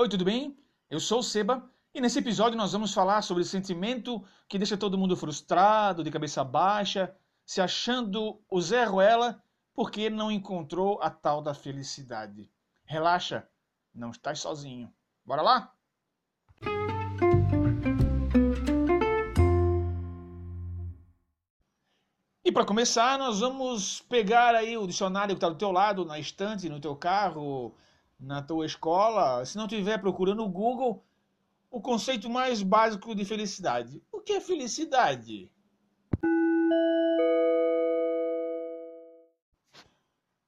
Oi, tudo bem? Eu sou o Seba e nesse episódio nós vamos falar sobre o sentimento que deixa todo mundo frustrado, de cabeça baixa, se achando o Zé Ruela porque não encontrou a tal da felicidade. Relaxa, não estás sozinho. Bora lá? E para começar, nós vamos pegar aí o dicionário que está do teu lado, na estante, no teu carro, na tua escola, se não estiver procurando no Google, o conceito mais básico de felicidade. O que é felicidade?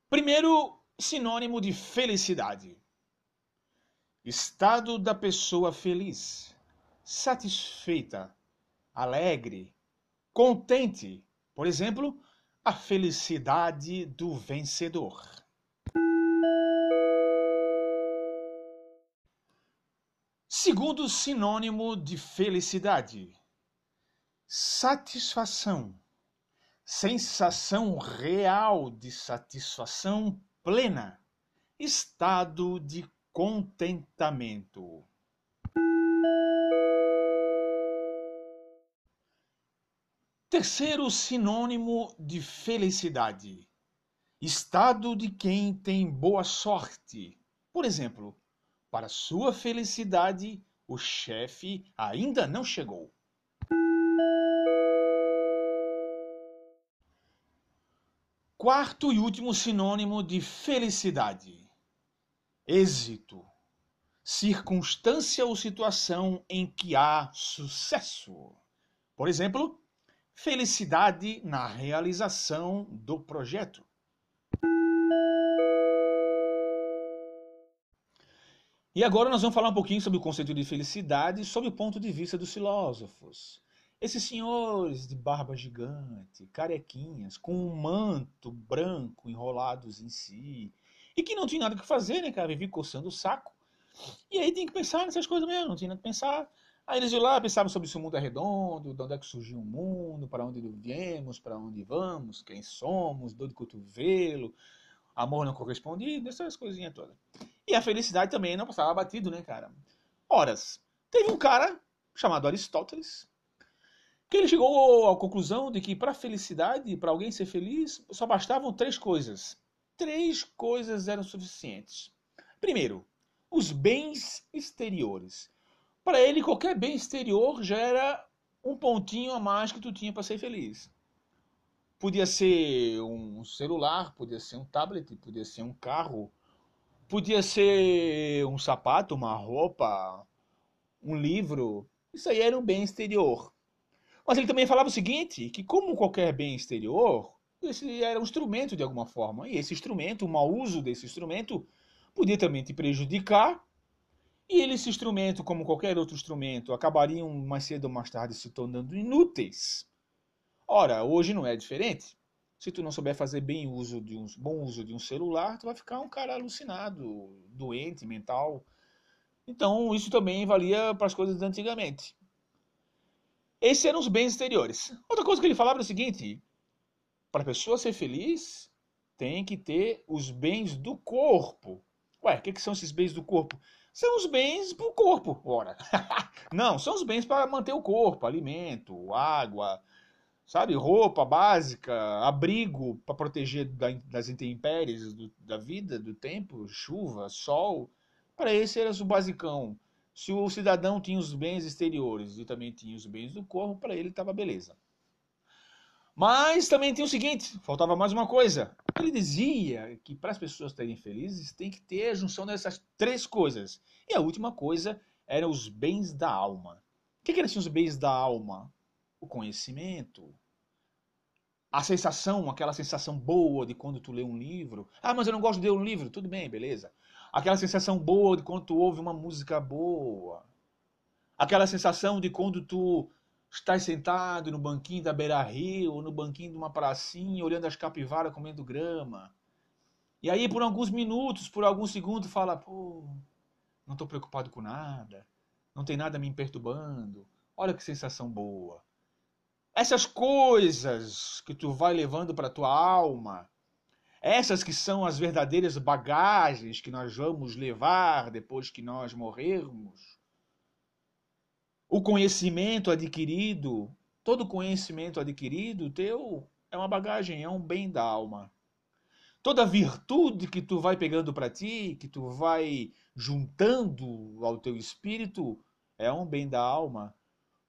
Primeiro sinônimo de felicidade: estado da pessoa feliz, satisfeita, alegre, contente. Por exemplo, a felicidade do vencedor. Segundo sinônimo de felicidade: satisfação, sensação real de satisfação plena, estado de contentamento. Terceiro sinônimo de felicidade: estado de quem tem boa sorte. Por exemplo, para sua felicidade, o chefe ainda não chegou. Quarto e último sinônimo de felicidade: êxito, circunstância ou situação em que há sucesso. Por exemplo, felicidade na realização do projeto. E agora nós vamos falar um pouquinho sobre o conceito de felicidade sob o ponto de vista dos filósofos. Esses senhores de barba gigante, carequinhas, com um manto branco enrolados em si, e que não tinha nada que fazer, né, cara? Vivia coçando o saco. E aí tem que pensar nessas coisas mesmo, não tinha nada que pensar. Aí eles iam lá, pensavam sobre se o mundo é redondo, de onde é que surgiu o mundo, para onde viemos, para onde vamos, quem somos, dor de cotovelo, amor não correspondido, essas coisinhas todas. E a felicidade também não passava batido, né, cara? Horas, teve um cara chamado Aristóteles que ele chegou à conclusão de que para felicidade, para alguém ser feliz, só bastavam três coisas. Três coisas eram suficientes. Primeiro, os bens exteriores. Para ele, qualquer bem exterior já era um pontinho a mais que tu tinha para ser feliz. Podia ser um celular, podia ser um tablet, podia ser um carro, Podia ser um sapato, uma roupa, um livro. Isso aí era um bem exterior. Mas ele também falava o seguinte, que como qualquer bem exterior, esse era um instrumento de alguma forma. E esse instrumento, o mau uso desse instrumento, podia também te prejudicar. E esse instrumento, como qualquer outro instrumento, acabariam mais cedo ou mais tarde se tornando inúteis. Ora, hoje não é diferente. Se tu não souber fazer bem uso de um bom uso de um celular, tu vai ficar um cara alucinado, doente, mental. Então, isso também valia para as coisas de antigamente. Esses eram os bens exteriores. Outra coisa que ele falava era o seguinte: para a pessoa ser feliz, tem que ter os bens do corpo. Ué, o que, que são esses bens do corpo? São os bens para o corpo, ora. Não, são os bens para manter o corpo, alimento, água, sabe, roupa básica, abrigo para proteger das intempéries do, da vida, do tempo, chuva, sol. Para esse era o basicão. Se o cidadão tinha os bens exteriores e também tinha os bens do corpo, para ele estava beleza. Mas também tem o seguinte, faltava mais uma coisa. Ele dizia que para as pessoas serem felizes tem que ter a junção dessas três coisas. E a última coisa eram os bens da alma. O que, que eram os bens da alma? O conhecimento, a sensação, aquela sensação boa de quando tu lê um livro. Ah, mas eu não gosto de ler um livro. Tudo bem, beleza. Aquela sensação boa de quando tu ouve uma música boa. Aquela sensação de quando tu estás sentado no banquinho da beira-rio, ou no banquinho de uma pracinha, olhando as capivaras comendo grama. E aí, por alguns minutos, por alguns segundos, fala, pô, não estou preocupado com nada. Não tem nada me perturbando. Olha que sensação boa. Essas coisas que tu vai levando para tua alma, Essas que são as verdadeiras bagagens que nós vamos levar depois que nós morrermos. O conhecimento adquirido, todo conhecimento adquirido teu é uma bagagem, é um bem da alma. Toda virtude que tu vai pegando para ti, que tu vai juntando ao teu espírito, é um bem da alma.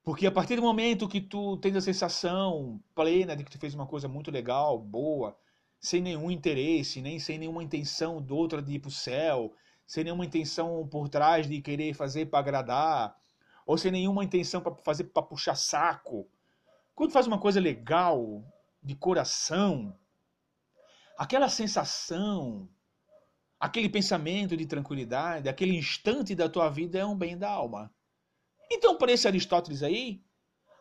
Porque a partir do momento que tu tens a sensação plena de que tu fez uma coisa muito legal, boa, sem nenhum interesse, nem sem nenhuma intenção do outro de ir para o céu, sem nenhuma intenção por trás de querer fazer para agradar, ou sem nenhuma intenção para fazer para puxar saco. Quando faz uma coisa legal, de coração, aquela sensação, aquele pensamento de tranquilidade, aquele instante da tua vida é um bem da alma. Então, para esse Aristóteles aí,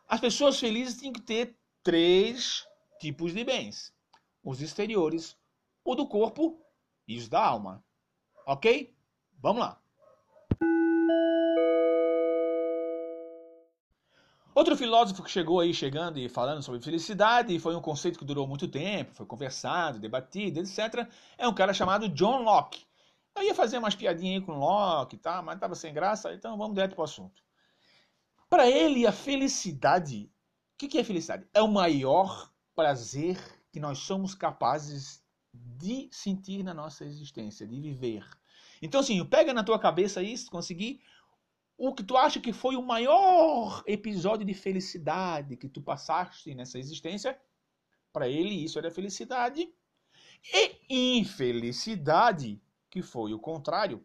as pessoas felizes têm que ter três tipos de bens: os exteriores, o do corpo e os da alma. Ok? Vamos lá. Outro filósofo que chegou aí chegando e falando sobre felicidade, e foi um conceito que durou muito tempo, foi conversado, debatido, etc., é um cara chamado John Locke. Eu ia fazer umas piadinhas aí com Locke, tá? mas estava sem graça, então vamos direto para o assunto. Para ele, a felicidade. O que, que é felicidade? É o maior prazer que nós somos capazes de sentir na nossa existência, de viver. Então, assim, pega na tua cabeça isso, conseguir o que tu acha que foi o maior episódio de felicidade que tu passaste nessa existência. Para ele, isso era felicidade. E infelicidade, que foi o contrário,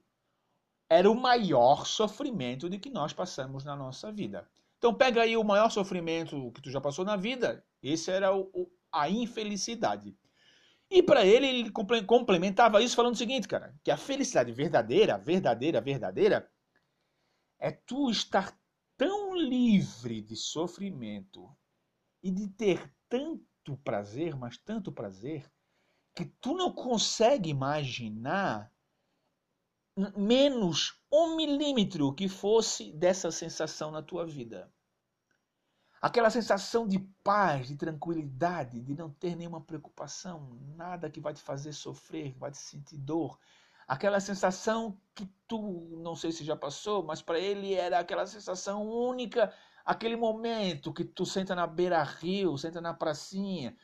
era o maior sofrimento de que nós passamos na nossa vida. Então pega aí o maior sofrimento que tu já passou na vida, esse era o, o, a infelicidade. E para ele, ele complementava isso falando o seguinte, cara, que a felicidade verdadeira, verdadeira, verdadeira, é tu estar tão livre de sofrimento e de ter tanto prazer, mas tanto prazer, que tu não consegue imaginar menos um milímetro que fosse dessa sensação na tua vida. Aquela sensação de paz, de tranquilidade, de não ter nenhuma preocupação, nada que vai te fazer sofrer, que vai te sentir dor. Aquela sensação que tu, não sei se já passou, mas para ele era aquela sensação única, aquele momento que tu senta na beira-rio, senta na pracinha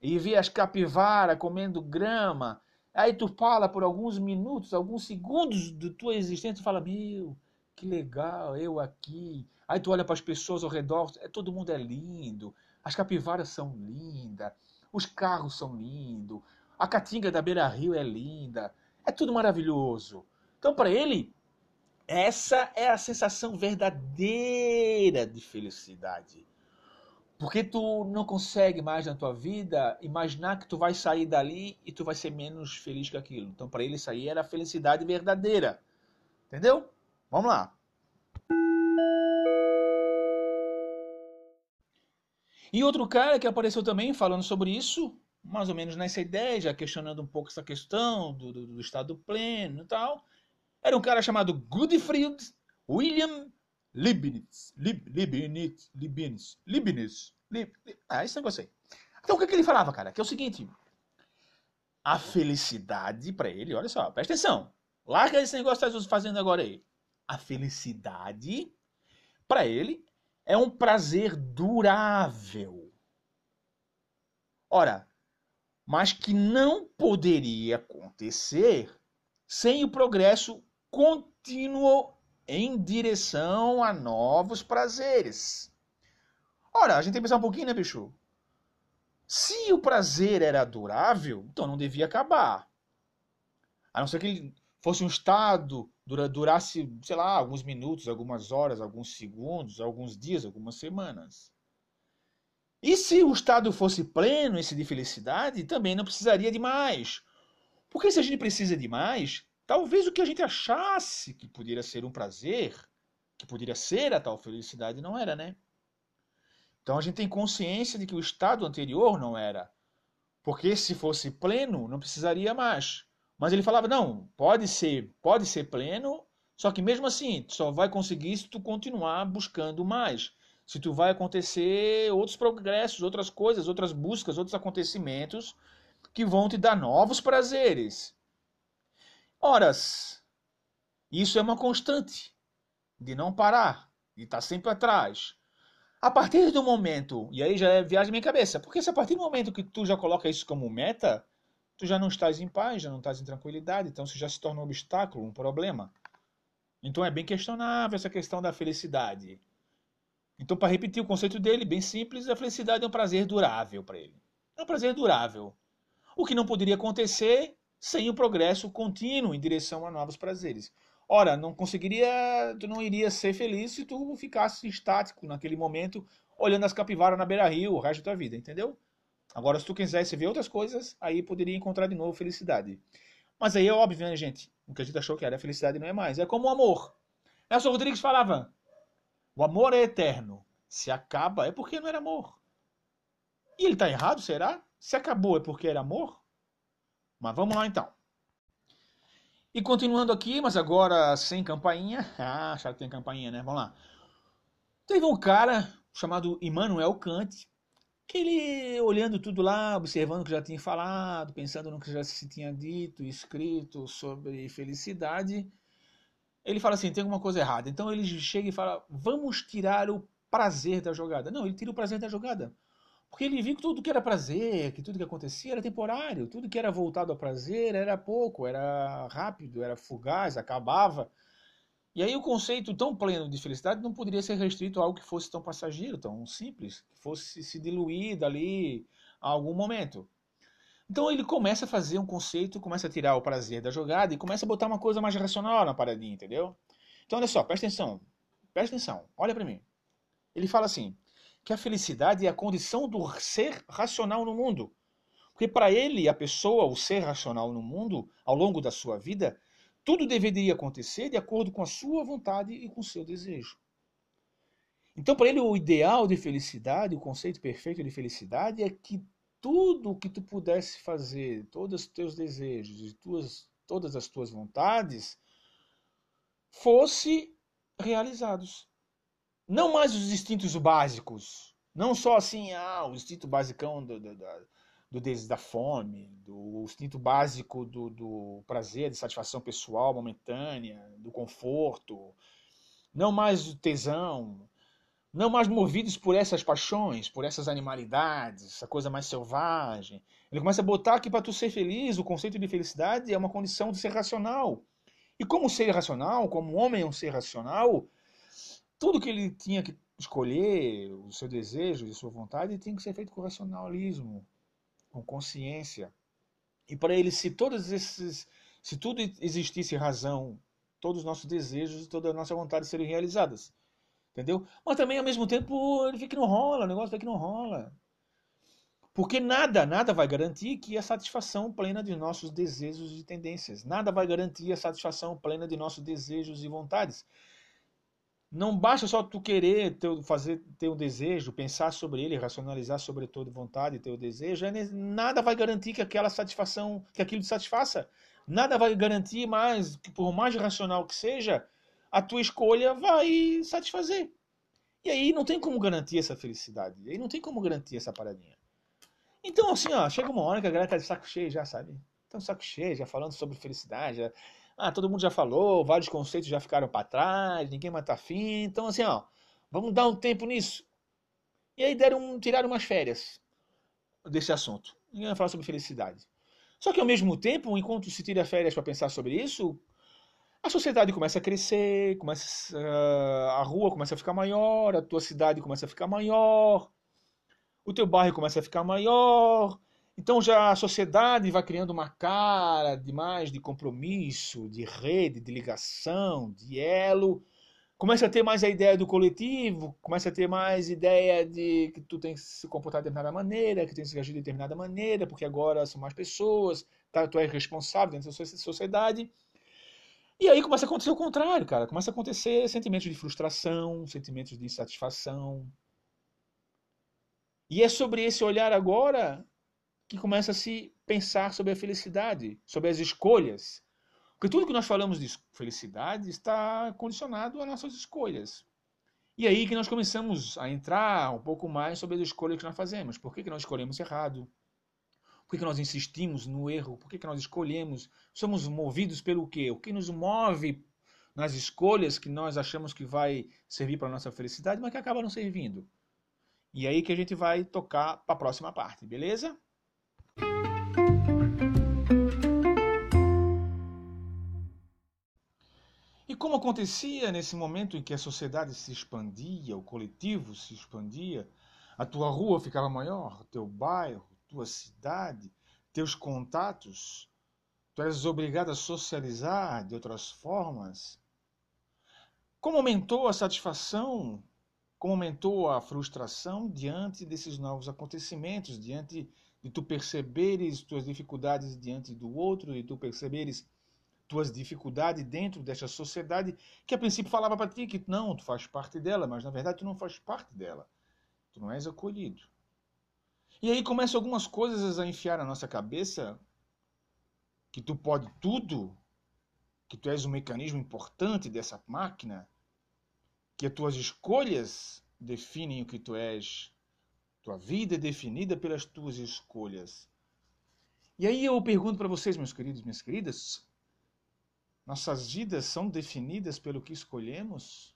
e vê as capivaras comendo grama, Aí tu fala por alguns minutos, alguns segundos de tua existência, tu fala, meu, que legal, eu aqui. Aí tu olha para as pessoas ao redor, é, todo mundo é lindo, as capivaras são lindas, os carros são lindos, a caatinga da Beira Rio é linda, é tudo maravilhoso. Então, para ele, essa é a sensação verdadeira de felicidade. Porque tu não consegue mais na tua vida imaginar que tu vai sair dali e tu vai ser menos feliz que aquilo. Então, para ele, isso aí era a felicidade verdadeira. Entendeu? Vamos lá. E outro cara que apareceu também falando sobre isso, mais ou menos nessa ideia, já questionando um pouco essa questão do, do, do estado pleno e tal, era um cara chamado Goodfried William Leibniz, Leibniz, Leibniz, Leibniz, Leibniz. Ah, esse negócio aí. Então o que, que ele falava, cara? Que é o seguinte: a felicidade para ele, olha só, presta atenção. Larga esse negócio que está fazendo agora aí. A felicidade para ele é um prazer durável. Ora, mas que não poderia acontecer sem o progresso contínuo em direção a novos prazeres. Ora, a gente tem que pensar um pouquinho, né, bicho? Se o prazer era durável, então não devia acabar. A não ser que ele fosse um estado, durasse, sei lá, alguns minutos, algumas horas, alguns segundos, alguns dias, algumas semanas. E se o estado fosse pleno, esse de felicidade, também não precisaria de mais. Porque se a gente precisa de mais, Talvez o que a gente achasse que poderia ser um prazer, que poderia ser a tal felicidade, não era, né? Então a gente tem consciência de que o estado anterior não era. Porque se fosse pleno, não precisaria mais. Mas ele falava, não, pode ser, pode ser pleno, só que mesmo assim, só vai conseguir se tu continuar buscando mais. Se tu vai acontecer outros progressos, outras coisas, outras buscas, outros acontecimentos que vão te dar novos prazeres. Horas. Isso é uma constante de não parar, de estar sempre atrás. A partir do momento, e aí já é viagem minha cabeça, porque se a partir do momento que tu já coloca isso como meta, tu já não estás em paz, já não estás em tranquilidade, então isso já se torna um obstáculo, um problema. Então é bem questionável essa questão da felicidade. Então, para repetir o conceito dele, bem simples, a felicidade é um prazer durável para ele. É um prazer durável. O que não poderia acontecer sem o progresso contínuo em direção a novos prazeres. Ora, não conseguiria, tu não iria ser feliz se tu ficasse estático naquele momento, olhando as capivaras na beira-rio o resto da tua vida, entendeu? Agora, se tu quisesse ver outras coisas, aí poderia encontrar de novo felicidade. Mas aí é óbvio, né, gente? O que a gente achou que era felicidade não é mais. É como o amor. Nelson Rodrigues falava: o amor é eterno. Se acaba, é porque não era amor. E ele está errado, será? Se acabou, é porque era amor? Mas vamos lá então. E continuando aqui, mas agora sem campainha. Ah, já que tem campainha, né? Vamos lá. Teve um cara chamado Immanuel Kant, que ele olhando tudo lá, observando o que já tinha falado, pensando no que já se tinha dito, escrito sobre felicidade, ele fala assim, tem alguma coisa errada. Então ele chega e fala, vamos tirar o prazer da jogada. Não, ele tira o prazer da jogada. Porque ele viu que tudo que era prazer, que tudo que acontecia era temporário, tudo que era voltado ao prazer era pouco, era rápido, era fugaz, acabava. E aí o conceito tão pleno de felicidade não poderia ser restrito a algo que fosse tão passageiro, tão simples, que fosse se diluir dali a algum momento. Então ele começa a fazer um conceito, começa a tirar o prazer da jogada e começa a botar uma coisa mais racional na paradinha, entendeu? Então olha só, presta atenção, presta atenção, olha para mim. Ele fala assim, que a felicidade é a condição do ser racional no mundo. Porque para ele, a pessoa, o ser racional no mundo, ao longo da sua vida, tudo deveria acontecer de acordo com a sua vontade e com o seu desejo. Então, para ele, o ideal de felicidade, o conceito perfeito de felicidade é que tudo o que tu pudesse fazer, todos os teus desejos e tuas, todas as tuas vontades, fosse realizados. Não mais os instintos básicos. Não só assim, ah, o instinto basicão do, do, do, da fome, do instinto básico do, do prazer, de satisfação pessoal momentânea, do conforto. Não mais o tesão. Não mais movidos por essas paixões, por essas animalidades, essa coisa mais selvagem. Ele começa a botar que para tu ser feliz, o conceito de felicidade é uma condição de ser racional. E como ser racional, como homem é um ser racional, tudo que ele tinha que escolher, o seu desejo e sua vontade, tinha que ser feito com racionalismo, com consciência. E para ele, se todos esses, se tudo existisse razão, todos os nossos desejos e toda a nossa vontade seriam realizadas. Entendeu? Mas também, ao mesmo tempo, ele vê que não rola, o negócio vê que não rola. Porque nada, nada vai garantir que a satisfação plena de nossos desejos e tendências. Nada vai garantir a satisfação plena de nossos desejos e vontades. Não basta só tu querer ter, fazer ter um desejo, pensar sobre ele, racionalizar sobre a tua vontade, teu desejo, é nada vai garantir que aquela satisfação, que aquilo te satisfaça. Nada vai garantir mais, que por mais racional que seja, a tua escolha vai satisfazer. E aí não tem como garantir essa felicidade. E aí não tem como garantir essa paradinha. Então, assim, ó, chega uma hora que a galera tá de saco cheio já, sabe? Tá de saco cheio, já falando sobre felicidade, já ah, todo mundo já falou, vários conceitos já ficaram para trás, ninguém mais tá afim. Então, assim, ó, vamos dar um tempo nisso. E aí deram, tiraram umas férias desse assunto. Ninguém vai falar sobre felicidade. Só que ao mesmo tempo, enquanto se tira férias para pensar sobre isso, a sociedade começa a crescer, começa a rua começa a ficar maior, a tua cidade começa a ficar maior, o teu bairro começa a ficar maior, então já a sociedade vai criando uma cara de mais de compromisso, de rede, de ligação, de elo. Começa a ter mais a ideia do coletivo, começa a ter mais ideia de que tu tem que se comportar de determinada maneira, que tem que se agir de determinada maneira, porque agora são mais pessoas, tá? tu é responsável dentro da sociedade. E aí começa a acontecer o contrário, cara. Começa a acontecer sentimentos de frustração, sentimentos de insatisfação. E é sobre esse olhar agora que começa a se pensar sobre a felicidade, sobre as escolhas. Porque tudo que nós falamos de felicidade está condicionado às nossas escolhas. E aí que nós começamos a entrar um pouco mais sobre as escolhas que nós fazemos. Por que, que nós escolhemos errado? Por que, que nós insistimos no erro? Por que, que nós escolhemos? Somos movidos pelo quê? O que nos move nas escolhas que nós achamos que vai servir para a nossa felicidade, mas que acaba não servindo? E aí que a gente vai tocar para a próxima parte, beleza? Como acontecia nesse momento em que a sociedade se expandia, o coletivo se expandia, a tua rua ficava maior, teu bairro, tua cidade, teus contatos, tu és obrigado a socializar de outras formas. Como aumentou a satisfação, como aumentou a frustração diante desses novos acontecimentos, diante de tu perceberes tuas dificuldades diante do outro, e tu perceberes tuas dificuldades dentro desta sociedade que a princípio falava para ti que não, tu faz parte dela, mas na verdade tu não faz parte dela. Tu não és acolhido. E aí começam algumas coisas a enfiar na nossa cabeça que tu pode tudo, que tu és um mecanismo importante dessa máquina, que as tuas escolhas definem o que tu és. Tua vida é definida pelas tuas escolhas. E aí eu pergunto para vocês, meus queridos, minhas queridas, nossas vidas são definidas pelo que escolhemos?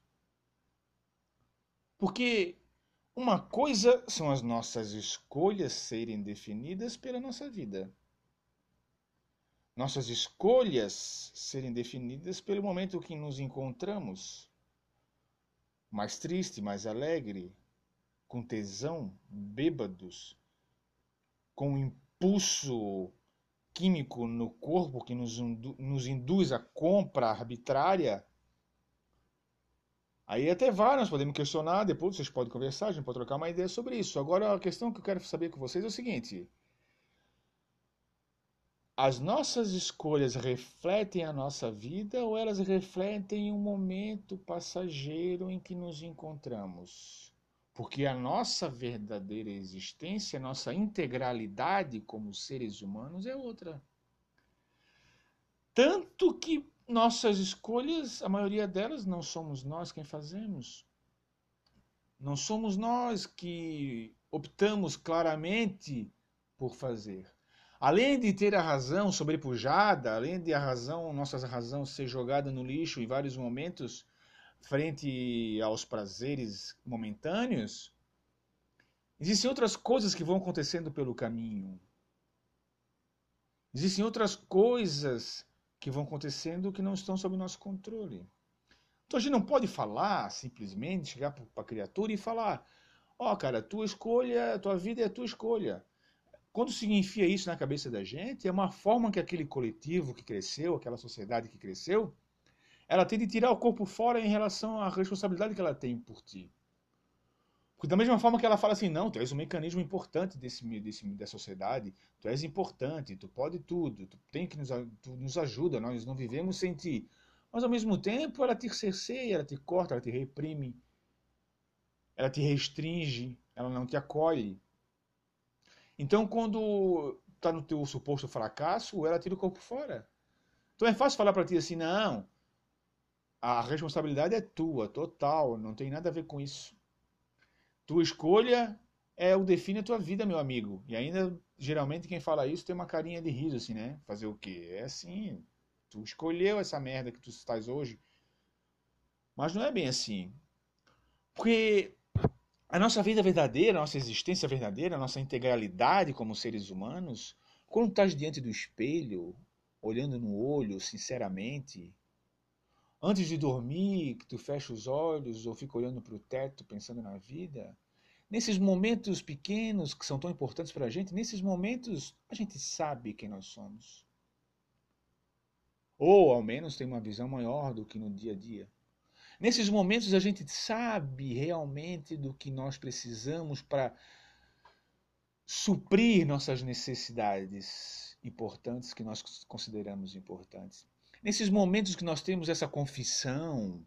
Porque uma coisa são as nossas escolhas serem definidas pela nossa vida. Nossas escolhas serem definidas pelo momento que nos encontramos. Mais triste, mais alegre, com tesão, bêbados, com impulso químico no corpo que nos, nos induz à compra arbitrária, aí até vai, nós podemos questionar, depois vocês podem conversar, a gente pode trocar uma ideia sobre isso. Agora, a questão que eu quero saber com vocês é o seguinte: as nossas escolhas refletem a nossa vida ou elas refletem um momento passageiro em que nos encontramos? Porque a nossa verdadeira existência, a nossa integralidade como seres humanos é outra. Tanto que nossas escolhas, a maioria delas, não somos nós quem fazemos. Não somos nós que optamos claramente por fazer. Além de ter a razão sobrepujada, além de a razão, nossa razão ser jogada no lixo em vários momentos, frente aos prazeres momentâneos, existem outras coisas que vão acontecendo pelo caminho. Existem outras coisas que vão acontecendo que não estão sob nosso controle. Então a gente não pode falar simplesmente, chegar para a criatura e falar: Ó, oh, cara, tua escolha, tua vida é a tua escolha. Quando se enfia isso na cabeça da gente, é uma forma que aquele coletivo que cresceu, aquela sociedade que cresceu, ela tem de tirar o corpo fora em relação à responsabilidade que ela tem por ti. Porque da mesma forma que ela fala assim, não, tu és um mecanismo importante desse, desse, da sociedade, tu és importante, tu pode tudo, tu tem que nos, tu nos ajuda, nós não vivemos sem ti. Mas ao mesmo tempo ela te cerceia, ela te corta, ela te reprime, ela te restringe, ela não te acolhe. Então quando está no teu suposto fracasso, ela tira o corpo fora. Então é fácil falar para ti assim, não, a responsabilidade é tua, total, não tem nada a ver com isso. Tua escolha é o define a tua vida, meu amigo. E ainda, geralmente, quem fala isso tem uma carinha de riso, assim, né? Fazer o quê? É assim, tu escolheu essa merda que tu estás hoje. Mas não é bem assim. Porque a nossa vida verdadeira, a nossa existência verdadeira, a nossa integralidade como seres humanos, quando estás diante do espelho, olhando no olho, sinceramente, Antes de dormir, que tu fecha os olhos ou fica olhando para o teto pensando na vida, nesses momentos pequenos que são tão importantes para a gente, nesses momentos a gente sabe quem nós somos. Ou ao menos tem uma visão maior do que no dia a dia. Nesses momentos a gente sabe realmente do que nós precisamos para suprir nossas necessidades importantes que nós consideramos importantes. Nesses momentos que nós temos essa confissão,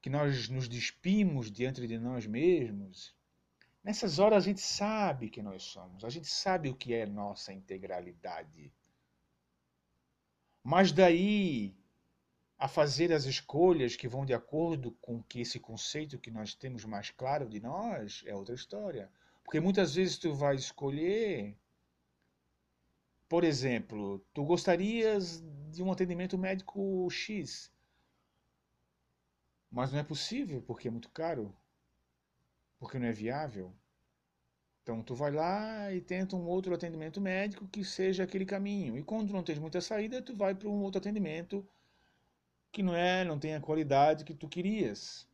que nós nos despimos diante de nós mesmos, nessas horas a gente sabe quem nós somos, a gente sabe o que é nossa integralidade. Mas daí a fazer as escolhas que vão de acordo com que esse conceito que nós temos mais claro de nós é outra história. Porque muitas vezes tu vai escolher por exemplo, tu gostarias de um atendimento médico X, mas não é possível porque é muito caro, porque não é viável. Então tu vai lá e tenta um outro atendimento médico que seja aquele caminho. E quando não tens muita saída, tu vai para um outro atendimento que não é, não tem a qualidade que tu querias.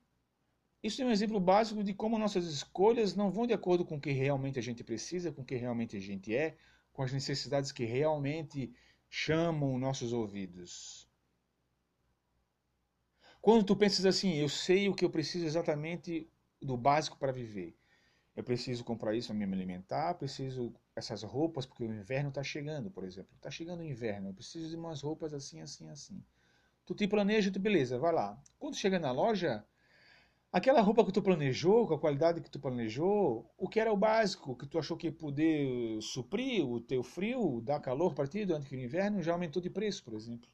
Isso é um exemplo básico de como nossas escolhas não vão de acordo com o que realmente a gente precisa, com o que realmente a gente é, com as necessidades que realmente chamam nossos ouvidos. Quando tu pensas assim, eu sei o que eu preciso exatamente do básico para viver. Eu preciso comprar isso para me alimentar, preciso essas roupas porque o inverno está chegando, por exemplo. Está chegando o inverno, eu preciso de umas roupas assim, assim, assim. Tu te planeja, tu beleza, vai lá. Quando chega na loja, aquela roupa que tu planejou, com a qualidade que tu planejou, o que era o básico, que tu achou que ia poder suprir o teu frio, dar calor para ti durante o inverno, já aumentou de preço, por exemplo.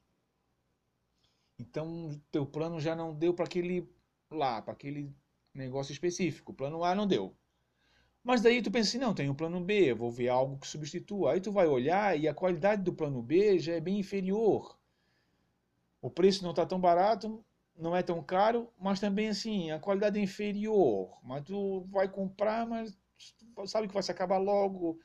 Então, teu plano já não deu para aquele lá, para aquele negócio específico. O plano A não deu. Mas daí tu pensa assim, não, tem o plano B, vou ver algo que substitua. Aí tu vai olhar e a qualidade do plano B já é bem inferior. O preço não está tão barato, não é tão caro, mas também assim, a qualidade é inferior. Mas tu vai comprar, mas sabe que vai se acabar logo,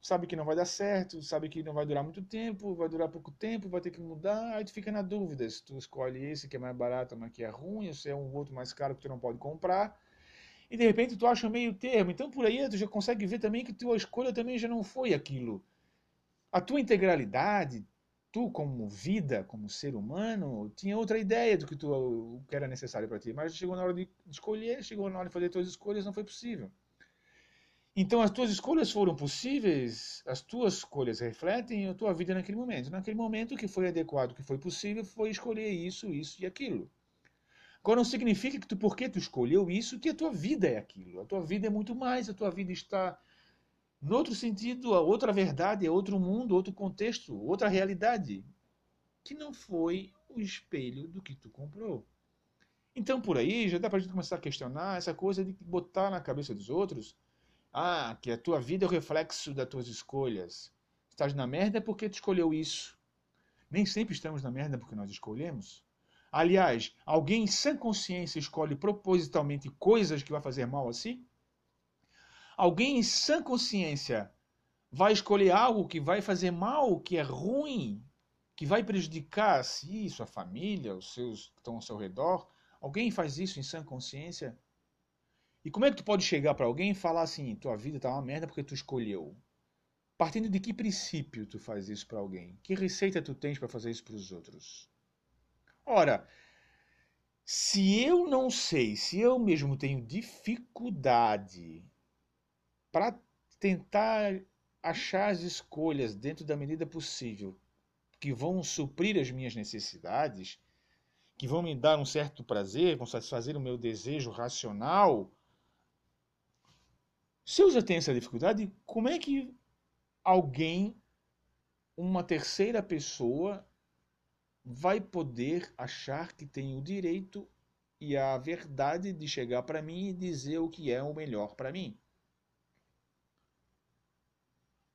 sabe que não vai dar certo, sabe que não vai durar muito tempo, vai durar pouco tempo, vai ter que mudar, aí tu fica na dúvida se tu escolhe esse que é mais barato, mas que é ruim, ou se é um outro mais caro que tu não pode comprar. E de repente tu acha meio termo. Então por aí tu já consegue ver também que tua escolha também já não foi aquilo. A tua integralidade, tu como vida, como ser humano, tinha outra ideia do que, tu, que era necessário para ti. Mas chegou na hora de escolher, chegou na hora de fazer tuas escolhas, não foi possível. Então as tuas escolhas foram possíveis, as tuas escolhas refletem a tua vida naquele momento. Naquele momento que foi adequado, que foi possível, foi escolher isso, isso e aquilo. Agora não significa que tu, porque tu escolheu isso, que a tua vida é aquilo. A tua vida é muito mais, a tua vida está no outro sentido, a outra verdade, é outro mundo, outro contexto, outra realidade, que não foi o espelho do que tu comprou. Então por aí já dá para a gente começar a questionar essa coisa de botar na cabeça dos outros ah, que a tua vida é o reflexo das tuas escolhas. Estás na merda porque tu escolheu isso. Nem sempre estamos na merda porque nós escolhemos. Aliás, alguém sem consciência escolhe propositalmente coisas que vai fazer mal a si? Alguém em sã consciência vai escolher algo que vai fazer mal, que é ruim, que vai prejudicar a si, sua família, os seus que estão ao seu redor? Alguém faz isso em sã consciência? E como é que tu pode chegar para alguém e falar assim, tua vida tá uma merda porque tu escolheu? Partindo de que princípio tu faz isso para alguém? Que receita tu tens para fazer isso para os outros? Ora, se eu não sei, se eu mesmo tenho dificuldade para tentar achar as escolhas dentro da medida possível que vão suprir as minhas necessidades, que vão me dar um certo prazer, vão satisfazer o meu desejo racional, se eu já tenho essa dificuldade, como é que alguém, uma terceira pessoa, vai poder achar que tem o direito e a verdade de chegar para mim e dizer o que é o melhor para mim?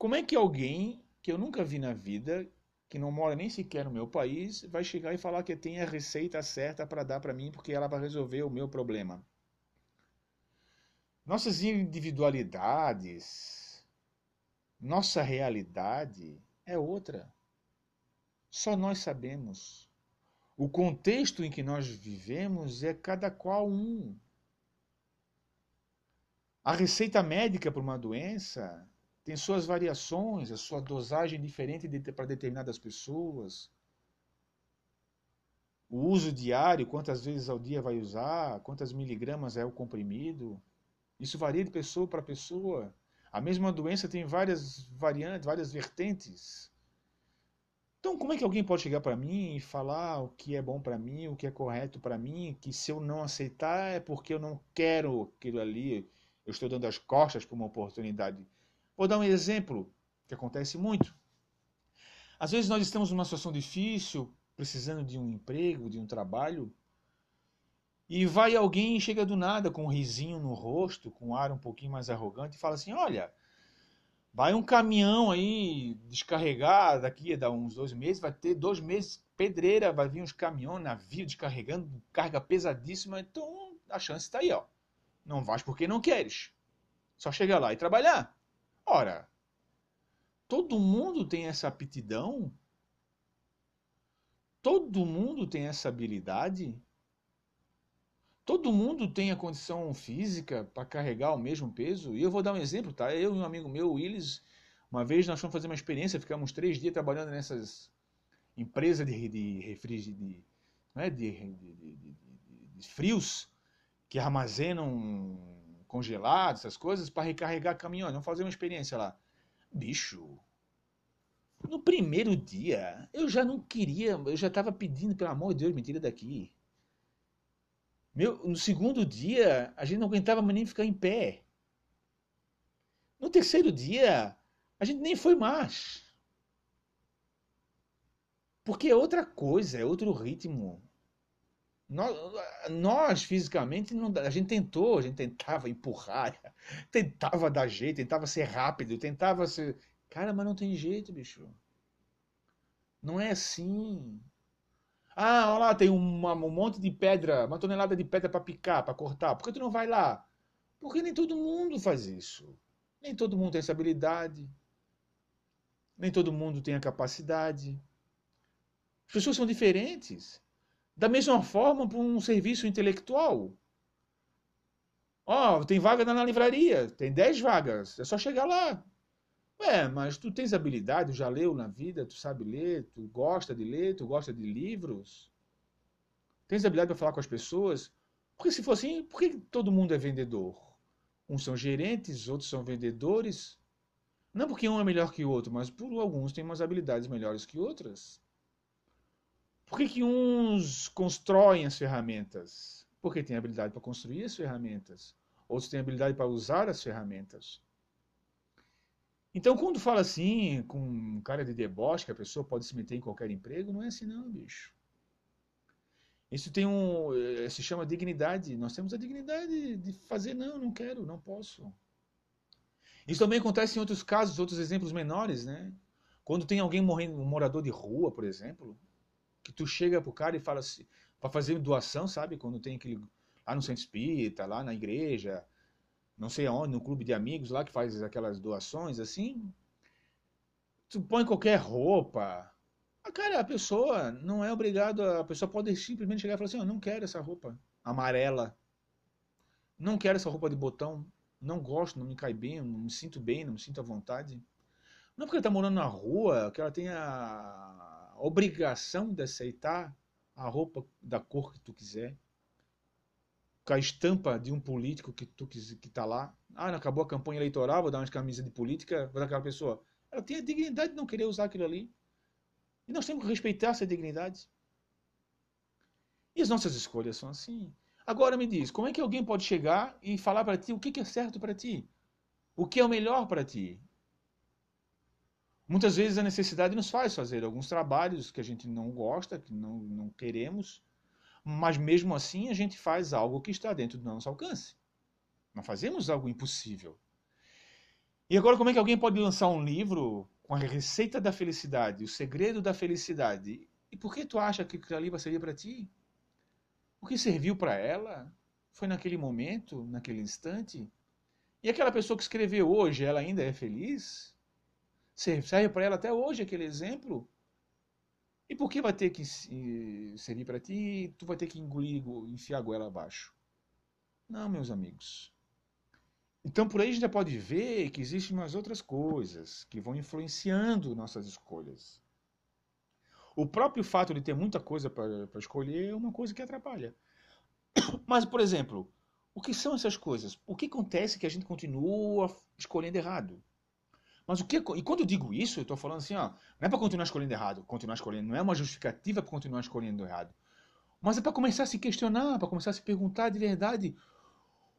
Como é que alguém que eu nunca vi na vida, que não mora nem sequer no meu país, vai chegar e falar que tem a receita certa para dar para mim porque ela vai resolver o meu problema? Nossas individualidades, nossa realidade é outra. Só nós sabemos. O contexto em que nós vivemos é cada qual um. A receita médica para uma doença tem suas variações, a sua dosagem diferente de, para determinadas pessoas. O uso diário, quantas vezes ao dia vai usar, quantas miligramas é o comprimido. Isso varia de pessoa para pessoa. A mesma doença tem várias variantes, várias vertentes. Então, como é que alguém pode chegar para mim e falar o que é bom para mim, o que é correto para mim, que se eu não aceitar é porque eu não quero aquilo ali, eu estou dando as costas para uma oportunidade. Vou dar um exemplo que acontece muito. Às vezes nós estamos numa situação difícil, precisando de um emprego, de um trabalho, e vai alguém e chega do nada com um risinho no rosto, com um ar um pouquinho mais arrogante e fala assim: Olha, Vai um caminhão aí descarregar daqui a uns dois meses, vai ter dois meses pedreira, vai vir uns caminhões, navio descarregando, carga pesadíssima, então a chance está aí, ó. Não vais porque não queres. Só chegar lá e trabalhar. Ora, todo mundo tem essa aptidão? Todo mundo tem essa habilidade? Todo mundo tem a condição física para carregar o mesmo peso? E eu vou dar um exemplo, tá? Eu e um amigo meu, o Willis, uma vez nós fomos fazer uma experiência, ficamos três dias trabalhando nessas empresas de, de refrigeração, né? de, de, de, de frios que armazenam congelados, essas coisas, para recarregar caminhões. Vamos fazer uma experiência lá. Bicho, no primeiro dia, eu já não queria, eu já estava pedindo, pelo amor de Deus, me tira daqui. Meu, no segundo dia, a gente não aguentava mais nem ficar em pé. No terceiro dia, a gente nem foi mais. Porque é outra coisa, é outro ritmo. Nós, nós, fisicamente, não, a gente tentou, a gente tentava empurrar, tentava dar jeito, tentava ser rápido, tentava ser. Cara, mas não tem jeito, bicho. Não é assim. Ah, olha lá, tem uma, um monte de pedra, uma tonelada de pedra para picar, para cortar. Por que tu não vai lá? Porque nem todo mundo faz isso. Nem todo mundo tem essa habilidade. Nem todo mundo tem a capacidade. As pessoas são diferentes. Da mesma forma para um serviço intelectual. Ó, oh, tem vaga na livraria, tem 10 vagas, é só chegar lá. É, mas tu tens habilidade, já leu na vida, tu sabe ler, tu gosta de ler, tu gosta de livros. Tens habilidade para falar com as pessoas. Porque se for assim, por que todo mundo é vendedor? Uns são gerentes, outros são vendedores. Não porque um é melhor que o outro, mas por alguns têm umas habilidades melhores que outras. Por que, que uns constroem as ferramentas? Porque têm habilidade para construir as ferramentas. Outros têm habilidade para usar as ferramentas. Então, quando fala assim, com cara de deboche, que a pessoa pode se meter em qualquer emprego, não é assim não, bicho. Isso tem um. Eh, se chama dignidade. Nós temos a dignidade de fazer, não, não quero, não posso. Isso também acontece em outros casos, outros exemplos menores, né? Quando tem alguém morrendo, um morador de rua, por exemplo, que tu chega pro cara e fala assim, para fazer doação, sabe? Quando tem aquele. Lá no centro espírita, lá na igreja, não sei aonde, no clube de amigos lá que faz aquelas doações assim. Tu põe qualquer roupa. A cara, a pessoa não é obrigada, a pessoa pode simplesmente chegar e falar assim: "Eu oh, não quero essa roupa amarela. Não quero essa roupa de botão. Não gosto, não me cai bem, não me sinto bem, não me sinto à vontade." Não porque ela está morando na rua, que ela tem a obrigação de aceitar a roupa da cor que tu quiser com a estampa de um político que tu que está lá. Ah, acabou a campanha eleitoral, vou dar umas camisas de política, vou dar aquela pessoa. Ela tem a dignidade de não querer usar aquilo ali. E nós temos que respeitar essa dignidade. E as nossas escolhas são assim. Agora me diz, como é que alguém pode chegar e falar para ti o que é certo para ti? O que é o melhor para ti? Muitas vezes a necessidade nos faz fazer alguns trabalhos que a gente não gosta, que não, não queremos, mas mesmo assim a gente faz algo que está dentro do nosso alcance. Não fazemos algo impossível. E agora, como é que alguém pode lançar um livro com a receita da felicidade, o segredo da felicidade? E por que tu acha que aquilo ali servir para ti? O que serviu para ela foi naquele momento, naquele instante? E aquela pessoa que escreveu hoje, ela ainda é feliz? Serve para ela até hoje aquele exemplo? E por que vai ter que servir para ti tu vai ter que engolir, enfiar a goela abaixo? Não, meus amigos. Então por aí a gente já pode ver que existem umas outras coisas que vão influenciando nossas escolhas. O próprio fato de ter muita coisa para escolher é uma coisa que atrapalha. Mas, por exemplo, o que são essas coisas? O que acontece que a gente continua escolhendo errado? Mas o que. E quando eu digo isso, eu estou falando assim, ó, não é para continuar escolhendo errado, continuar escolhendo, não é uma justificativa para continuar escolhendo errado. Mas é para começar a se questionar, para começar a se perguntar de verdade.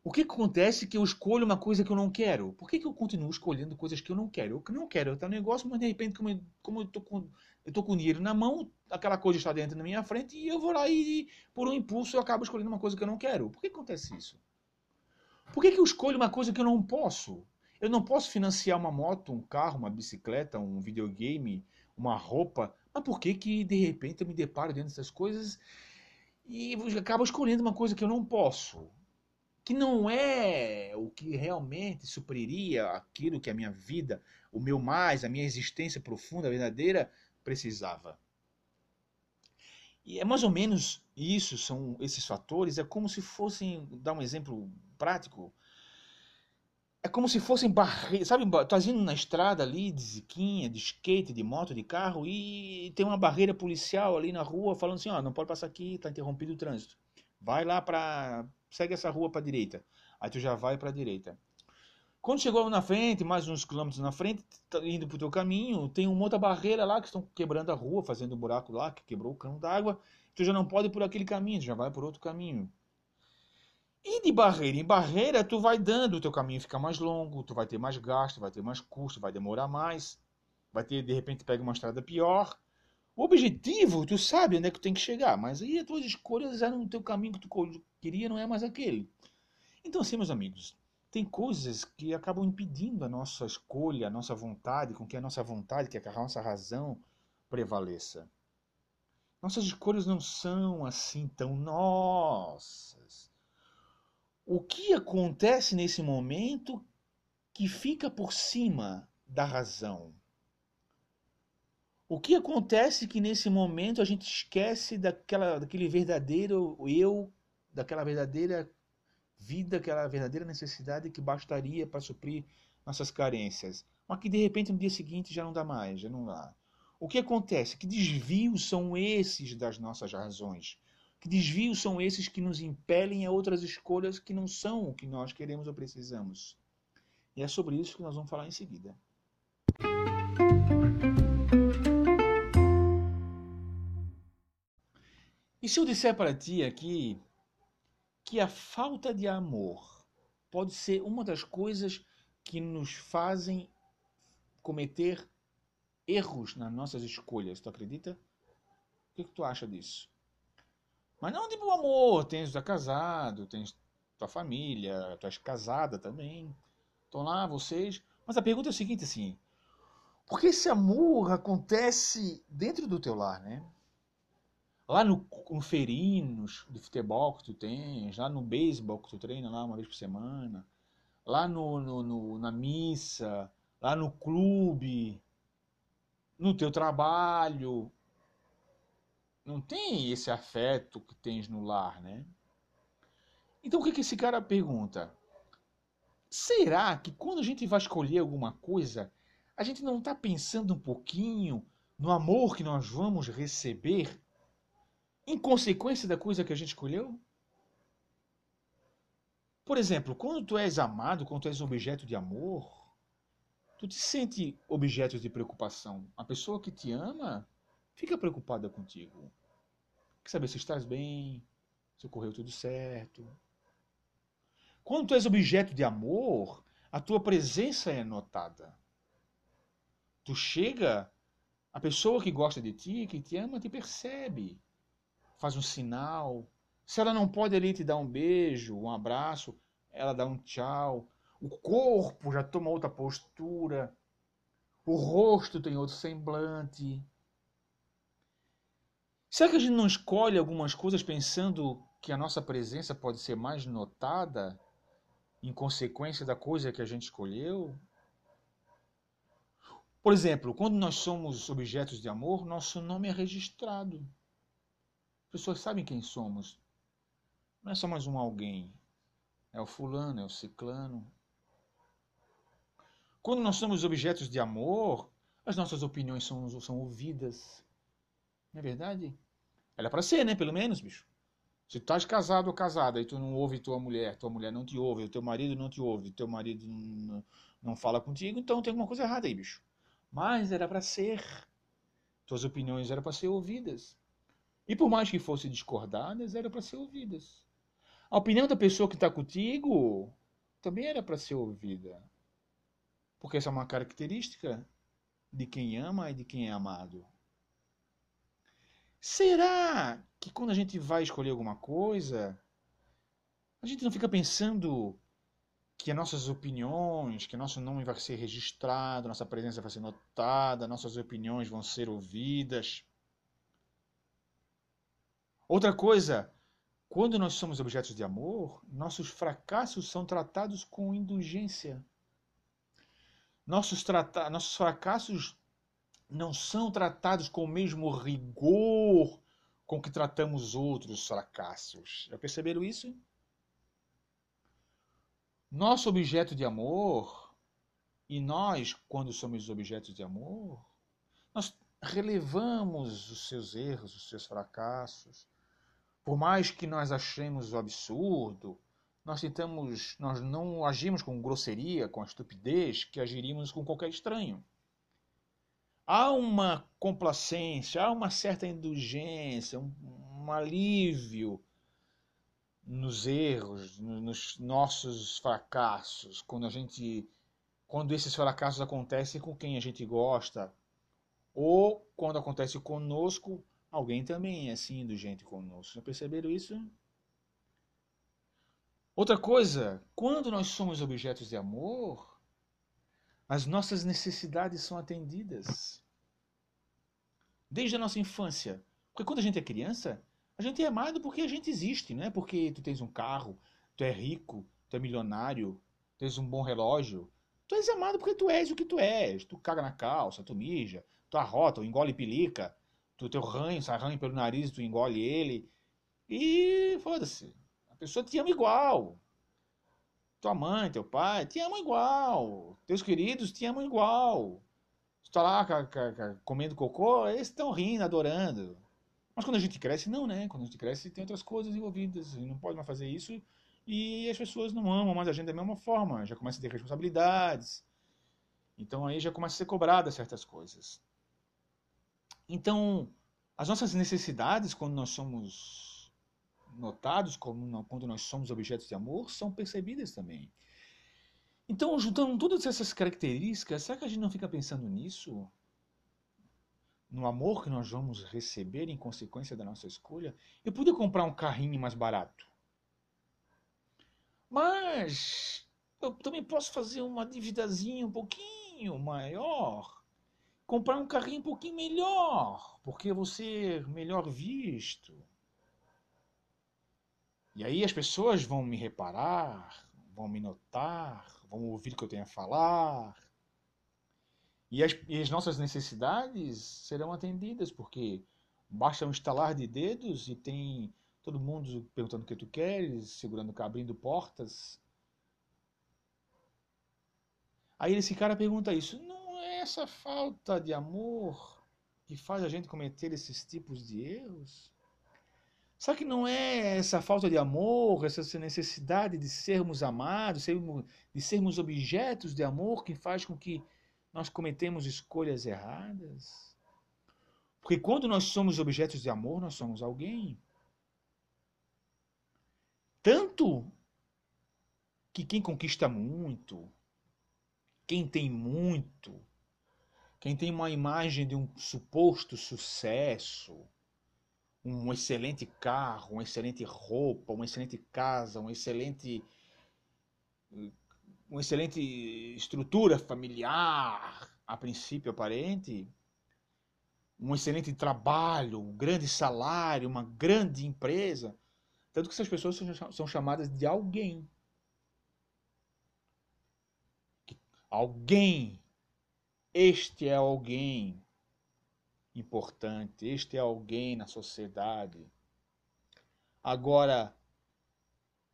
O que, acontece que eu escolho uma coisa que eu não quero? Por que, que eu continuo escolhendo coisas que eu não quero? Eu não quero, tá um negócio, mas de repente, como eu, como eu tô com eu com dinheiro na mão, aquela coisa está dentro da minha frente e eu vou lá e, por um impulso, eu acabo escolhendo uma coisa que eu não quero. Por que acontece isso? Por que, que eu escolho uma coisa que eu não posso? Eu não posso financiar uma moto, um carro, uma bicicleta, um videogame, uma roupa. Mas por que que de repente eu me deparo diante dessas coisas e acabo escolhendo uma coisa que eu não posso? Que não é o que realmente supriria aquilo que a minha vida, o meu mais, a minha existência profunda, verdadeira, precisava. E é mais ou menos isso, são esses fatores, é como se fossem, dar um exemplo prático, é como se fossem barreiras, sabe, tu indo na estrada ali, de ziquinha, de skate, de moto, de carro, e tem uma barreira policial ali na rua falando assim, ó, não pode passar aqui, tá interrompido o trânsito. Vai lá para segue essa rua para direita. Aí tu já vai para a direita. Quando chegou na frente, mais uns quilômetros na frente, tá indo para o teu caminho, tem uma outra barreira lá que estão quebrando a rua, fazendo um buraco lá, que quebrou o cano d'água. Tu já não pode ir por aquele caminho, tu já vai por outro caminho. E de barreira em barreira, tu vai dando, o teu caminho fica mais longo, tu vai ter mais gasto, vai ter mais custo, vai demorar mais, vai ter, de repente, pega uma estrada pior. O objetivo, tu sabe onde é que tu tem que chegar, mas aí as tuas escolhas eram o teu caminho que tu queria, não é mais aquele. Então, assim, meus amigos, tem coisas que acabam impedindo a nossa escolha, a nossa vontade, com que a nossa vontade, que a nossa razão prevaleça. Nossas escolhas não são assim tão nossas. O que acontece nesse momento que fica por cima da razão? O que acontece que nesse momento a gente esquece daquela, daquele verdadeiro eu, daquela verdadeira vida, aquela verdadeira necessidade que bastaria para suprir nossas carências, mas que de repente no dia seguinte já não dá mais, já não dá. O que acontece? Que desvios são esses das nossas razões? Que desvios são esses que nos impelem a outras escolhas que não são o que nós queremos ou precisamos? E é sobre isso que nós vamos falar em seguida. E se eu disser para ti aqui que a falta de amor pode ser uma das coisas que nos fazem cometer erros nas nossas escolhas. Tu acredita? O que, que tu acha disso? Mas não tipo amor, tens tá casado, tens tua família, tu és casada também. Estão lá vocês. Mas a pergunta é a seguinte assim, porque esse amor acontece dentro do teu lar, né? Lá no, no ferinos de futebol que tu tens, lá no beisebol que tu treina lá uma vez por semana, lá no, no, no, na missa, lá no clube, no teu trabalho. Não tem esse afeto que tens no lar, né? Então o que, que esse cara pergunta? Será que quando a gente vai escolher alguma coisa, a gente não está pensando um pouquinho no amor que nós vamos receber em consequência da coisa que a gente escolheu? Por exemplo, quando tu és amado, quando tu és objeto de amor, tu te sente objeto de preocupação. A pessoa que te ama fica preocupada contigo. Quer saber se estás bem, se ocorreu tudo certo. Quando tu és objeto de amor, a tua presença é notada. Tu chega, a pessoa que gosta de ti, que te ama, te percebe faz um sinal. Se ela não pode ali te dar um beijo, um abraço, ela dá um tchau. O corpo já toma outra postura. O rosto tem outro semblante. Será que a gente não escolhe algumas coisas pensando que a nossa presença pode ser mais notada em consequência da coisa que a gente escolheu? Por exemplo, quando nós somos objetos de amor, nosso nome é registrado pessoas sabem quem somos. Não é só mais um alguém. É o fulano, é o ciclano. Quando nós somos objetos de amor, as nossas opiniões são, são ouvidas. Não é verdade? Ela é para ser, né? Pelo menos, bicho. Se tu estás casado ou casada e tu não ouve tua mulher, tua mulher não te ouve, o teu marido não te ouve, teu marido não, não fala contigo, então tem alguma coisa errada aí, bicho. Mas era para ser. Tuas opiniões eram para ser ouvidas. E por mais que fossem discordadas, era para ser ouvidas. A opinião da pessoa que está contigo também era para ser ouvida. Porque essa é uma característica de quem ama e de quem é amado. Será que quando a gente vai escolher alguma coisa, a gente não fica pensando que as nossas opiniões, que nosso nome vai ser registrado, nossa presença vai ser notada, nossas opiniões vão ser ouvidas. Outra coisa, quando nós somos objetos de amor, nossos fracassos são tratados com indulgência. Nossos, trata nossos fracassos não são tratados com o mesmo rigor com que tratamos outros fracassos. Já perceberam isso? Nosso objeto de amor, e nós, quando somos objetos de amor, nós relevamos os seus erros, os seus fracassos. Por mais que nós achemos o absurdo, nós tentamos, nós não agimos com grosseria, com a estupidez que agiríamos com qualquer estranho há uma complacência, há uma certa indulgência, um, um alívio nos erros, nos nossos fracassos, quando a gente quando esses fracassos acontecem com quem a gente gosta, ou quando acontece conosco, alguém também é assim indulgente conosco. Já perceberam isso? Outra coisa, quando nós somos objetos de amor, as nossas necessidades são atendidas. Desde a nossa infância. Porque quando a gente é criança, a gente é amado porque a gente existe, não é porque tu tens um carro, tu é rico, tu é milionário, tu tens um bom relógio. Tu és amado porque tu és o que tu és. Tu caga na calça, tu mija, tu arrota, tu engole pelica, tu teu ranho, sai ranho pelo nariz, tu engole ele. E foda-se. A pessoa te ama igual. Tua mãe, teu pai, te amam igual. Teus queridos te amam igual. Tu tá lá comendo cocô, eles estão rindo, adorando. Mas quando a gente cresce, não, né? Quando a gente cresce, tem outras coisas envolvidas. Não pode mais fazer isso. E as pessoas não amam mais a gente da mesma forma. Já começa a ter responsabilidades. Então aí já começa a ser cobrada certas coisas. Então, as nossas necessidades, quando nós somos notados como quando nós somos objetos de amor são percebidas também. Então, juntando todas essas características, será que a gente não fica pensando nisso? No amor que nós vamos receber em consequência da nossa escolha? Eu podia comprar um carrinho mais barato. Mas eu também posso fazer uma dívidazinha um pouquinho maior. Comprar um carrinho um pouquinho melhor, porque ser melhor visto. E aí as pessoas vão me reparar, vão me notar, vão ouvir o que eu tenho a falar. E as, e as nossas necessidades serão atendidas, porque basta um estalar de dedos e tem todo mundo perguntando o que tu queres, segurando, abrindo portas. Aí esse cara pergunta isso: não é essa falta de amor que faz a gente cometer esses tipos de erros? Só que não é essa falta de amor, essa necessidade de sermos amados, de sermos objetos de amor que faz com que nós cometemos escolhas erradas. Porque quando nós somos objetos de amor, nós somos alguém. Tanto que quem conquista muito, quem tem muito, quem tem uma imagem de um suposto sucesso, um excelente carro, uma excelente roupa, uma excelente casa, uma excelente uma excelente estrutura familiar, a princípio aparente, um excelente trabalho, um grande salário, uma grande empresa. Tanto que essas pessoas são chamadas de alguém. Alguém. Este é alguém importante, este é alguém na sociedade. Agora,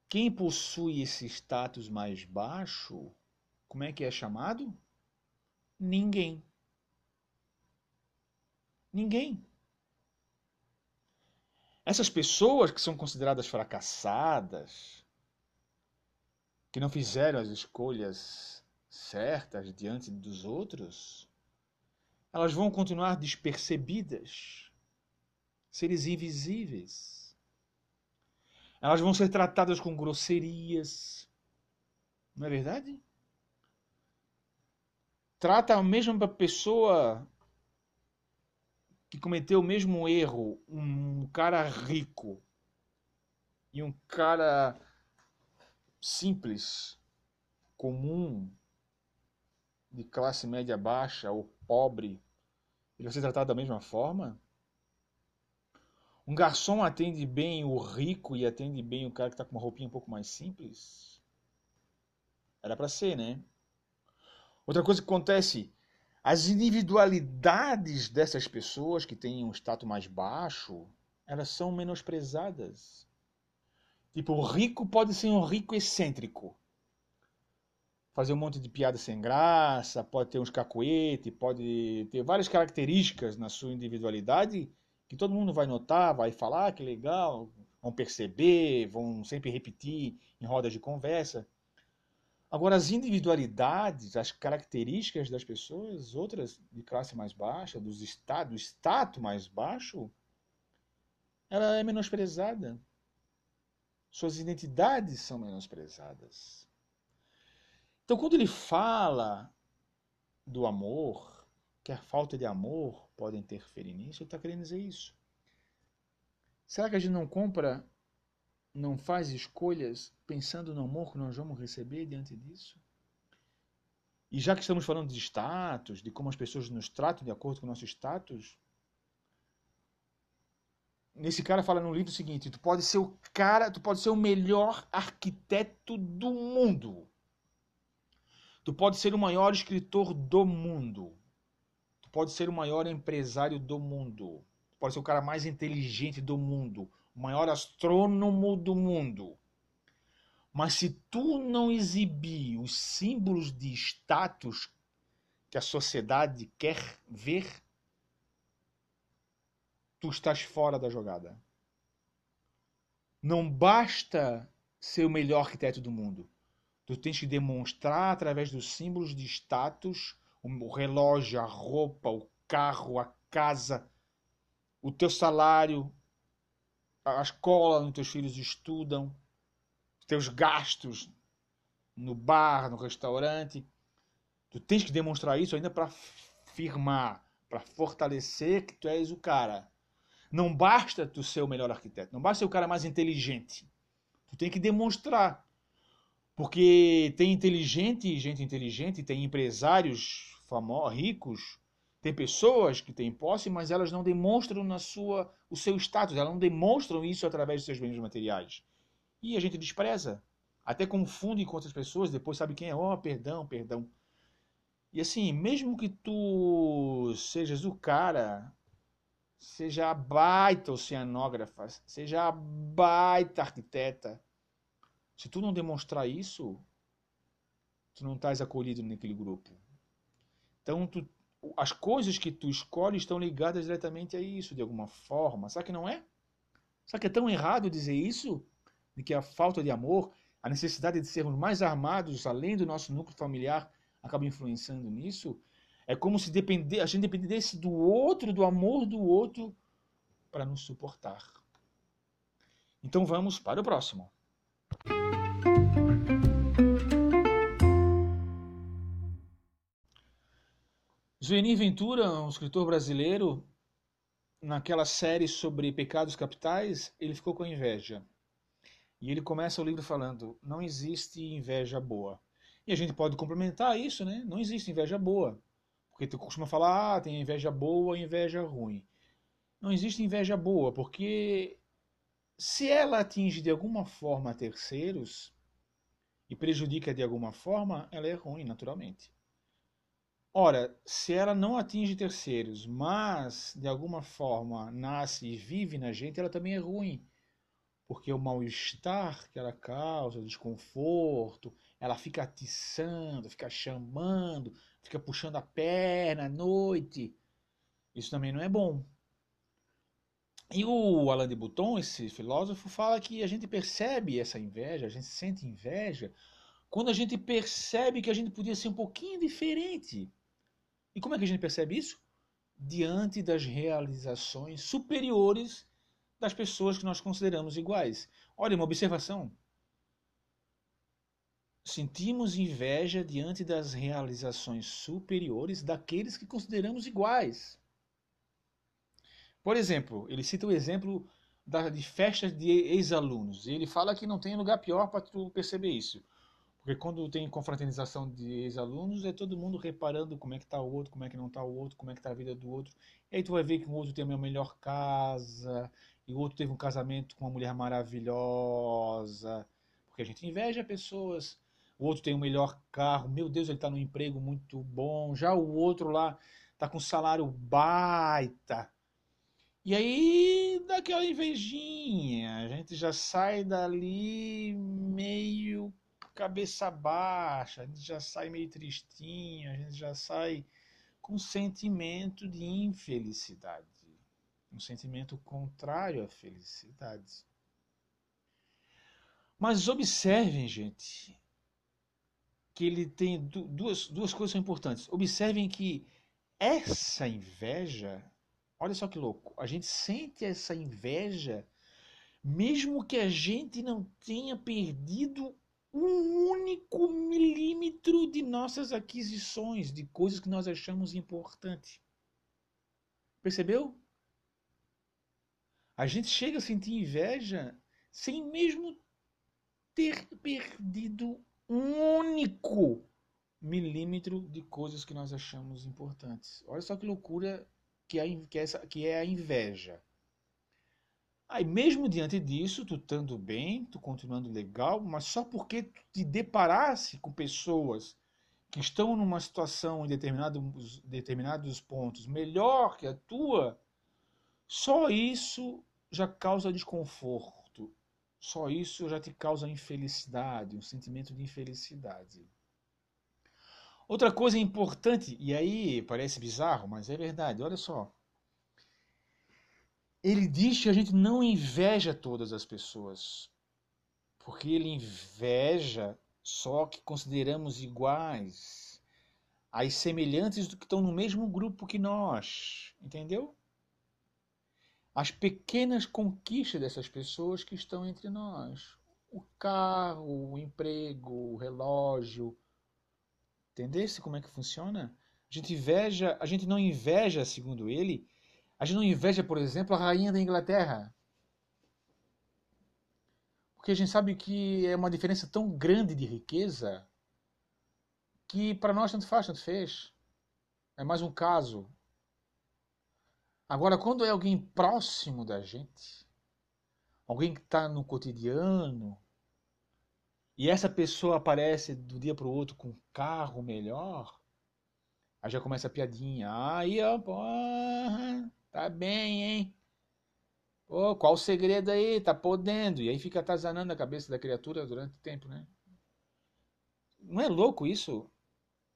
quem possui esse status mais baixo, como é que é chamado? Ninguém. Ninguém. Essas pessoas que são consideradas fracassadas, que não fizeram as escolhas certas diante dos outros, elas vão continuar despercebidas, seres invisíveis. Elas vão ser tratadas com grosserias. Não é verdade? Trata a mesma pessoa que cometeu o mesmo erro, um cara rico e um cara simples, comum, de classe média baixa ou pobre, ele vai ser tratado da mesma forma? Um garçom atende bem o rico e atende bem o cara que está com uma roupinha um pouco mais simples? Era para ser, né? Outra coisa que acontece, as individualidades dessas pessoas que têm um status mais baixo, elas são menosprezadas. Tipo, o rico pode ser um rico excêntrico. Fazer um monte de piada sem graça, pode ter uns cacoete, pode ter várias características na sua individualidade que todo mundo vai notar, vai falar ah, que legal, vão perceber, vão sempre repetir em rodas de conversa. Agora, as individualidades, as características das pessoas, outras de classe mais baixa, dos estados, do status mais baixo, ela é menosprezada. Suas identidades são menosprezadas. Então, quando ele fala do amor, que a falta de amor pode interferir nisso, ele está querendo dizer isso. Será que a gente não compra, não faz escolhas pensando no amor que nós vamos receber diante disso? E já que estamos falando de status, de como as pessoas nos tratam de acordo com o nosso status, nesse cara fala no livro o seguinte: tu pode ser o cara, tu pode ser o melhor arquiteto do mundo. Tu pode ser o maior escritor do mundo pode ser o maior empresário do mundo, pode ser o cara mais inteligente do mundo, o maior astrônomo do mundo. Mas se tu não exibir os símbolos de status que a sociedade quer ver, tu estás fora da jogada. Não basta ser o melhor arquiteto do mundo. Tu tens que demonstrar através dos símbolos de status o relógio, a roupa, o carro, a casa, o teu salário, a escola onde teus filhos estudam, os teus gastos no bar, no restaurante. Tu tens que demonstrar isso ainda para firmar, para fortalecer que tu és o cara. Não basta tu ser o melhor arquiteto, não basta ser o cara mais inteligente. Tu tem que demonstrar. Porque tem inteligente, gente inteligente, tem empresários famosos, ricos, tem pessoas que têm posse, mas elas não demonstram na sua o seu status, elas não demonstram isso através de seus bens materiais. E a gente despreza, até confunde com outras pessoas, depois sabe quem é, oh, perdão, perdão. E assim, mesmo que tu sejas o cara, seja a baita oceanógrafa, seja a baita arquiteta, se tu não demonstrar isso, tu não estás acolhido naquele grupo. Então, tu, as coisas que tu escolhe estão ligadas diretamente a isso, de alguma forma. Sabe que não é? Sabe que é tão errado dizer isso? De que a falta de amor, a necessidade de sermos mais armados, além do nosso núcleo familiar, acaba influenciando nisso? É como se depender, a gente dependesse do outro, do amor do outro, para nos suportar. Então vamos para o próximo. Zueni Ventura, um escritor brasileiro, naquela série sobre pecados capitais, ele ficou com inveja. E ele começa o livro falando: não existe inveja boa. E a gente pode complementar isso, né? Não existe inveja boa. Porque tu costuma falar, ah, tem inveja boa e inveja ruim. Não existe inveja boa, porque se ela atinge de alguma forma terceiros e prejudica de alguma forma, ela é ruim, naturalmente. Ora, se ela não atinge terceiros, mas de alguma forma nasce e vive na gente, ela também é ruim. Porque o mal-estar que ela causa, o desconforto, ela fica atiçando, fica chamando, fica puxando a perna à noite. Isso também não é bom. E o Alain de Botton, esse filósofo, fala que a gente percebe essa inveja, a gente sente inveja, quando a gente percebe que a gente podia ser um pouquinho diferente e como é que a gente percebe isso? Diante das realizações superiores das pessoas que nós consideramos iguais. Olha, uma observação. Sentimos inveja diante das realizações superiores daqueles que consideramos iguais. Por exemplo, ele cita o exemplo da, de festas de ex-alunos. Ele fala que não tem lugar pior para tu perceber isso. Porque quando tem confraternização de ex-alunos, é todo mundo reparando como é que está o outro, como é que não está o outro, como é que está a vida do outro. E aí tu vai ver que o outro tem a melhor casa, e o outro teve um casamento com uma mulher maravilhosa. Porque a gente inveja pessoas. O outro tem o um melhor carro, meu Deus, ele está num emprego muito bom. Já o outro lá está com salário baita. E aí dá aquela invejinha, a gente já sai dali meio cabeça baixa, a gente já sai meio tristinho, a gente já sai com um sentimento de infelicidade, um sentimento contrário à felicidade. Mas observem, gente, que ele tem duas, duas coisas importantes. Observem que essa inveja, olha só que louco, a gente sente essa inveja mesmo que a gente não tenha perdido um único milímetro de nossas aquisições, de coisas que nós achamos importantes. Percebeu? A gente chega a sentir inveja sem mesmo ter perdido um único milímetro de coisas que nós achamos importantes. Olha só que loucura que é, que é, essa, que é a inveja. Aí, mesmo diante disso, tu estando bem, tu continuando legal, mas só porque tu te deparasse com pessoas que estão numa situação em determinados, determinados pontos melhor que a tua, só isso já causa desconforto. Só isso já te causa infelicidade, um sentimento de infelicidade. Outra coisa importante, e aí parece bizarro, mas é verdade, olha só ele diz que a gente não inveja todas as pessoas, porque ele inveja só que consideramos iguais, as semelhantes do que estão no mesmo grupo que nós, entendeu? As pequenas conquistas dessas pessoas que estão entre nós. O carro, o emprego, o relógio. Entendesse como é que funciona? A gente inveja, a gente não inveja, segundo ele, a gente não inveja, por exemplo, a rainha da Inglaterra. Porque a gente sabe que é uma diferença tão grande de riqueza que para nós tanto faz, tanto fez. É mais um caso. Agora, quando é alguém próximo da gente, alguém que está no cotidiano, e essa pessoa aparece do dia para o outro com um carro melhor, aí já começa a piadinha. Aí, ó, porra, Tá bem, hein? Pô, qual o segredo aí? Tá podendo. E aí fica atazanando a cabeça da criatura durante o tempo, né? Não é louco isso?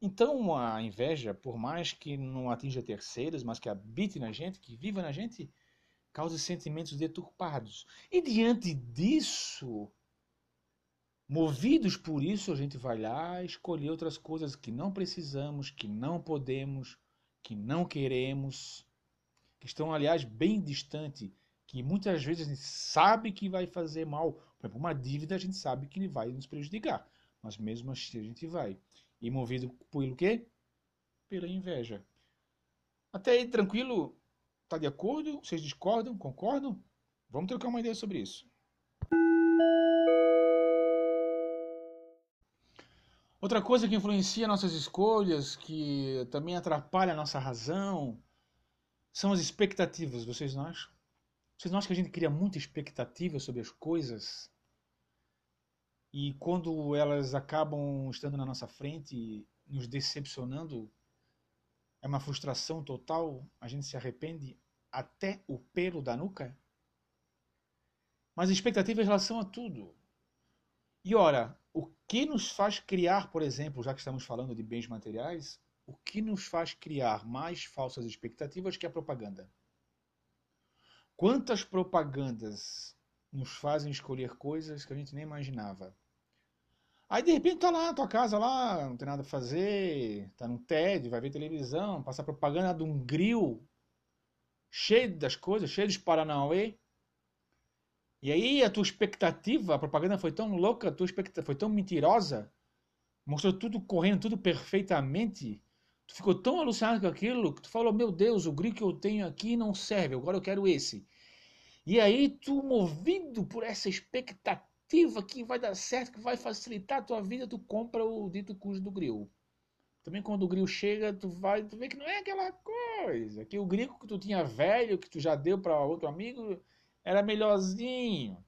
Então a inveja, por mais que não atinja terceiros, mas que habite na gente, que viva na gente, causa sentimentos deturpados. E diante disso, movidos por isso, a gente vai lá escolher outras coisas que não precisamos, que não podemos, que não queremos que estão, aliás, bem distante, que muitas vezes a gente sabe que vai fazer mal. Por exemplo, uma dívida a gente sabe que vai nos prejudicar, mas mesmo assim a gente vai. E movido pelo quê? Pela inveja. Até aí, tranquilo? Tá de acordo? Vocês discordam? Concordam? Vamos trocar uma ideia sobre isso. Outra coisa que influencia nossas escolhas, que também atrapalha a nossa razão, são as expectativas, vocês não acham? Vocês não acham que a gente cria muita expectativa sobre as coisas? E quando elas acabam estando na nossa frente, nos decepcionando, é uma frustração total, a gente se arrepende até o pelo da nuca? Mas expectativa em relação a tudo. E ora, que nos faz criar, por exemplo, já que estamos falando de bens materiais, o que nos faz criar mais falsas expectativas que a propaganda. Quantas propagandas nos fazem escolher coisas que a gente nem imaginava? Aí de repente tá lá na tua casa lá, não tem nada a fazer, tá no TED, vai ver televisão, passa propaganda de um grill cheio das coisas, cheio de Paranauê. E aí a tua expectativa, a propaganda foi tão louca, a tua expectativa foi tão mentirosa, mostrou tudo correndo, tudo perfeitamente, Tu ficou tão alucinado com aquilo que tu falou: Meu Deus, o grito que eu tenho aqui não serve, agora eu quero esse. E aí tu, movido por essa expectativa que vai dar certo, que vai facilitar a tua vida, tu compra o dito cujo do grill. Também quando o grill chega, tu vai, tu vê que não é aquela coisa, que o grill que tu tinha velho, que tu já deu para outro amigo, era melhorzinho.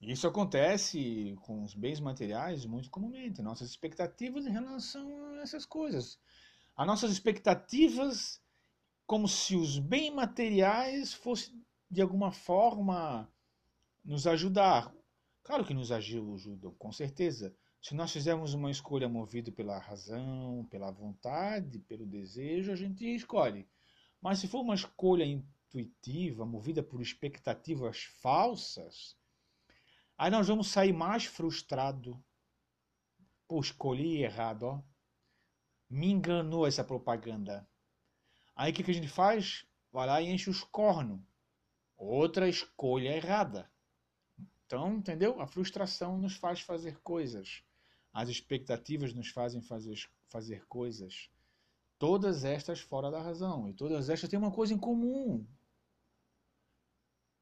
Isso acontece com os bens materiais muito comumente, nossas expectativas em relação a essas coisas. As nossas expectativas como se os bens materiais fossem de alguma forma nos ajudar. Claro que nos ajudam, com certeza. Se nós fizermos uma escolha movida pela razão, pela vontade, pelo desejo, a gente escolhe. Mas se for uma escolha intuitiva, movida por expectativas falsas, aí nós vamos sair mais frustrado. Pô, escolhi errado, ó. Me enganou essa propaganda. Aí o que, que a gente faz? Vai lá e enche os cornos. Outra escolha errada. Então, entendeu? A frustração nos faz fazer coisas. As expectativas nos fazem fazer, fazer coisas. Todas estas fora da razão. E todas estas têm uma coisa em comum.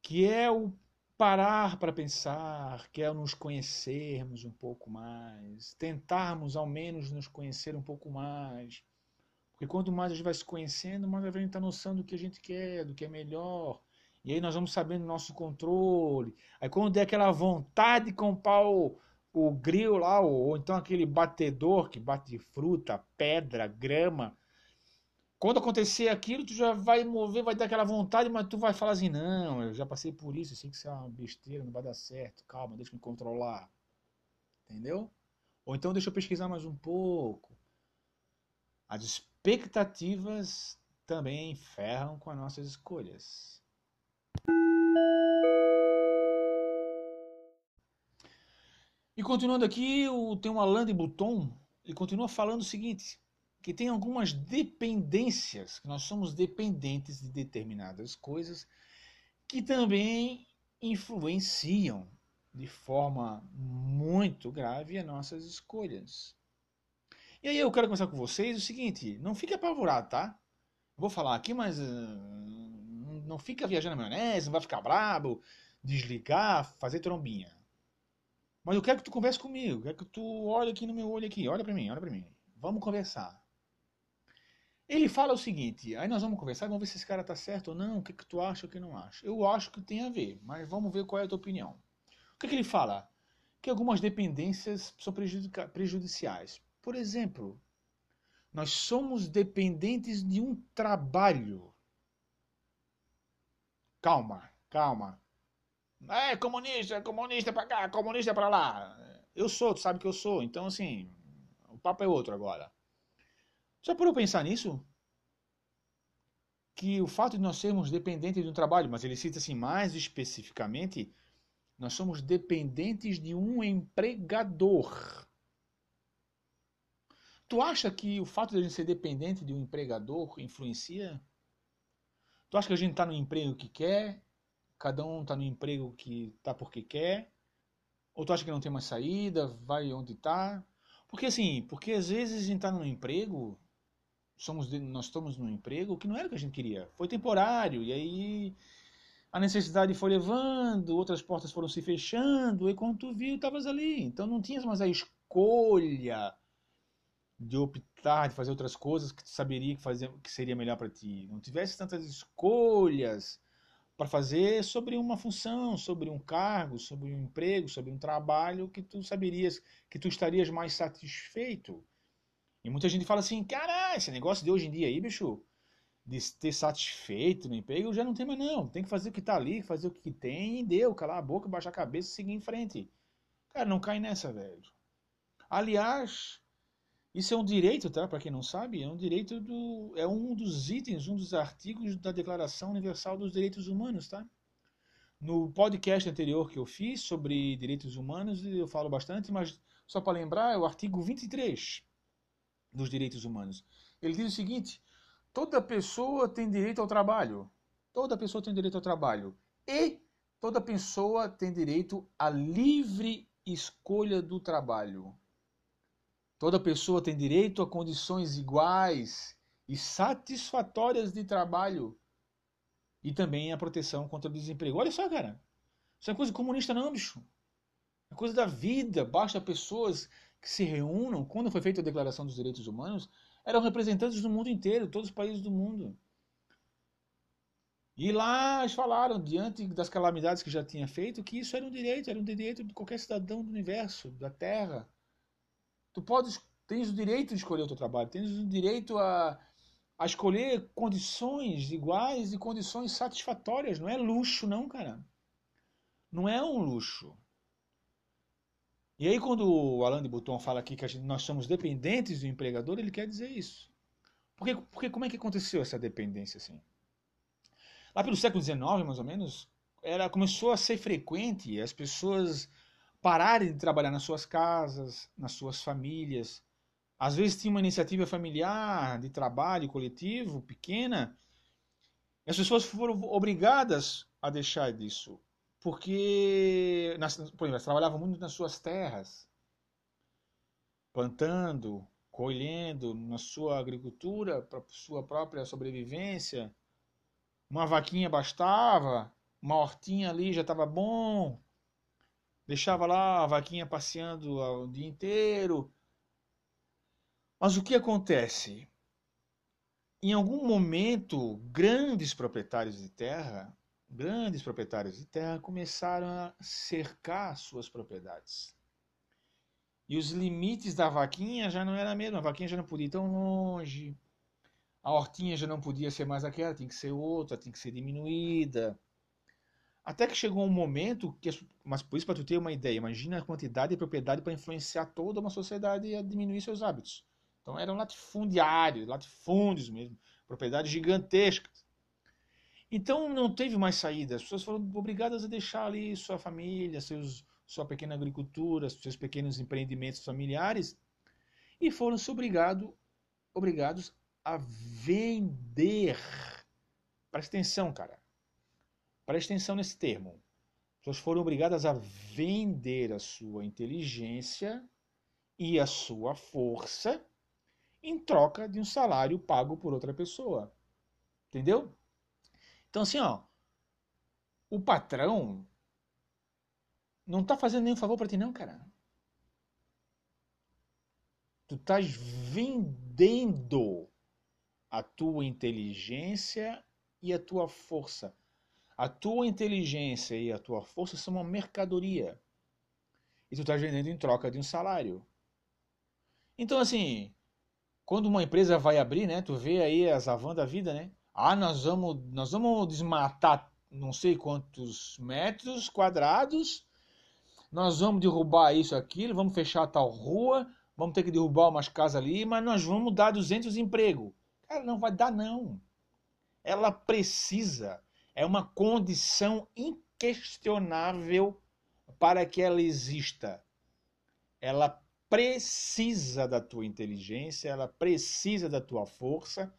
Que é o parar para pensar, que é nos conhecermos um pouco mais. Tentarmos, ao menos, nos conhecer um pouco mais. Porque quanto mais a gente vai se conhecendo, mais a gente tem noção do que a gente quer, do que é melhor. E aí nós vamos sabendo nosso controle. Aí quando der aquela vontade de comprar o, o grill lá, ou, ou então aquele batedor que bate fruta, pedra, grama. Quando acontecer aquilo, tu já vai mover, vai dar aquela vontade, mas tu vai falar assim, não, eu já passei por isso, eu sei que isso é uma besteira, não vai dar certo, calma, deixa eu me controlar. Entendeu? Ou então deixa eu pesquisar mais um pouco. As expectativas também ferram com as nossas escolhas. E continuando aqui, o, tem um Alain de Bouton, ele continua falando o seguinte, que tem algumas dependências, que nós somos dependentes de determinadas coisas, que também influenciam de forma muito grave as nossas escolhas. E aí eu quero conversar com vocês o seguinte, não fique apavorado, tá? Vou falar aqui, mas uh, não fica viajando na maionese, não vai ficar brabo, desligar, fazer trombinha. Mas eu quero que tu converse comigo, quero que tu olhe aqui no meu olho aqui, olha para mim, olha para mim. Vamos conversar. Ele fala o seguinte, aí nós vamos conversar, vamos ver se esse cara tá certo ou não, o que, que tu acha o que não acha. Eu acho que tem a ver, mas vamos ver qual é a tua opinião. O que, que ele fala? Que algumas dependências são prejudiciais. Por exemplo, nós somos dependentes de um trabalho. Calma, calma. É comunista, comunista para cá, comunista para lá. Eu sou, tu sabe que eu sou. Então, assim, o papo é outro agora. Já parou pensar nisso? Que o fato de nós sermos dependentes de um trabalho, mas ele cita assim mais especificamente, nós somos dependentes de um empregador. Tu acha que o fato de a gente ser dependente de um empregador influencia? Tu acha que a gente está no emprego que quer cada um está no emprego que está porque quer, ou tu acha que não tem mais saída, vai onde está. Porque assim, porque às vezes a gente está num emprego, somos, nós estamos num emprego que não era o que a gente queria, foi temporário, e aí a necessidade foi levando, outras portas foram se fechando, e quando tu viu, estavas ali. Então não tinhas mais a escolha de optar, de fazer outras coisas que tu saberia que, que seria melhor para ti. Não tivesse tantas escolhas para fazer sobre uma função, sobre um cargo, sobre um emprego, sobre um trabalho que tu saberias que tu estarias mais satisfeito. E muita gente fala assim, cara, esse negócio de hoje em dia aí, bicho, de ter satisfeito no emprego, já não tem mais não. Tem que fazer o que está ali, fazer o que tem e deu, calar a boca, baixar a cabeça e seguir em frente. Cara, não cai nessa, velho. Aliás, isso é um direito, tá? Para quem não sabe, é um direito do é um dos itens, um dos artigos da Declaração Universal dos Direitos Humanos, tá? No podcast anterior que eu fiz sobre direitos humanos, eu falo bastante, mas só para lembrar, é o artigo 23 dos direitos humanos. Ele diz o seguinte: toda pessoa tem direito ao trabalho. Toda pessoa tem direito ao trabalho. E toda pessoa tem direito à livre escolha do trabalho. Toda pessoa tem direito a condições iguais e satisfatórias de trabalho e também a proteção contra o desemprego. Olha só, cara. Isso é coisa comunista não, bicho. É coisa da vida. Basta pessoas que se reúnam. Quando foi feita a Declaração dos Direitos Humanos, eram representantes do mundo inteiro, todos os países do mundo. E lá eles falaram, diante das calamidades que já tinha feito, que isso era um direito, era um direito de qualquer cidadão do universo, da Terra. Tu podes, tens o direito de escolher o teu trabalho, tens o direito a, a escolher condições iguais e condições satisfatórias. Não é luxo, não, cara. Não é um luxo. E aí, quando o Alain de Botton fala aqui que gente, nós somos dependentes do empregador, ele quer dizer isso. Porque, porque como é que aconteceu essa dependência assim? Lá pelo século XIX, mais ou menos, era, começou a ser frequente as pessoas pararem de trabalhar nas suas casas, nas suas famílias. Às vezes tinha uma iniciativa familiar, de trabalho coletivo, pequena, e as pessoas foram obrigadas a deixar disso. Porque, nas, por exemplo, elas trabalhavam muito nas suas terras, plantando, colhendo, na sua agricultura, para sua própria sobrevivência uma vaquinha bastava, uma hortinha ali já estava bom. Deixava lá a vaquinha passeando o dia inteiro. Mas o que acontece? Em algum momento, grandes proprietários de terra, grandes proprietários de terra começaram a cercar suas propriedades. E os limites da vaquinha já não eram mesmo, a vaquinha já não podia ir tão longe, a hortinha já não podia ser mais aquela, tem que ser outra, tem que ser diminuída. Até que chegou um momento que, mas por isso para tu ter uma ideia, imagina a quantidade de propriedade para influenciar toda uma sociedade a diminuir seus hábitos. Então eram latifundiários, latifúndios mesmo, propriedades gigantescas. Então não teve mais saída, as pessoas foram obrigadas a deixar ali sua família, seus, sua pequena agricultura, seus pequenos empreendimentos familiares e foram se obrigado, obrigados a vender. Presta atenção, cara. Presta atenção nesse termo. As pessoas foram obrigadas a vender a sua inteligência e a sua força em troca de um salário pago por outra pessoa. Entendeu? Então, assim, ó, o patrão não tá fazendo nenhum favor para ti, não, cara. Tu estás vendendo a tua inteligência e a tua força. A tua inteligência e a tua força são uma mercadoria. E tu estás vendendo em troca de um salário. Então, assim, quando uma empresa vai abrir, né? Tu vê aí as avan da vida, né? Ah, nós vamos, nós vamos desmatar não sei quantos metros quadrados, nós vamos derrubar isso, aquilo, vamos fechar tal rua, vamos ter que derrubar umas casas ali, mas nós vamos dar 200 empregos. Cara, não vai dar não. Ela precisa, é uma condição inquestionável para que ela exista. Ela precisa da tua inteligência, ela precisa da tua força.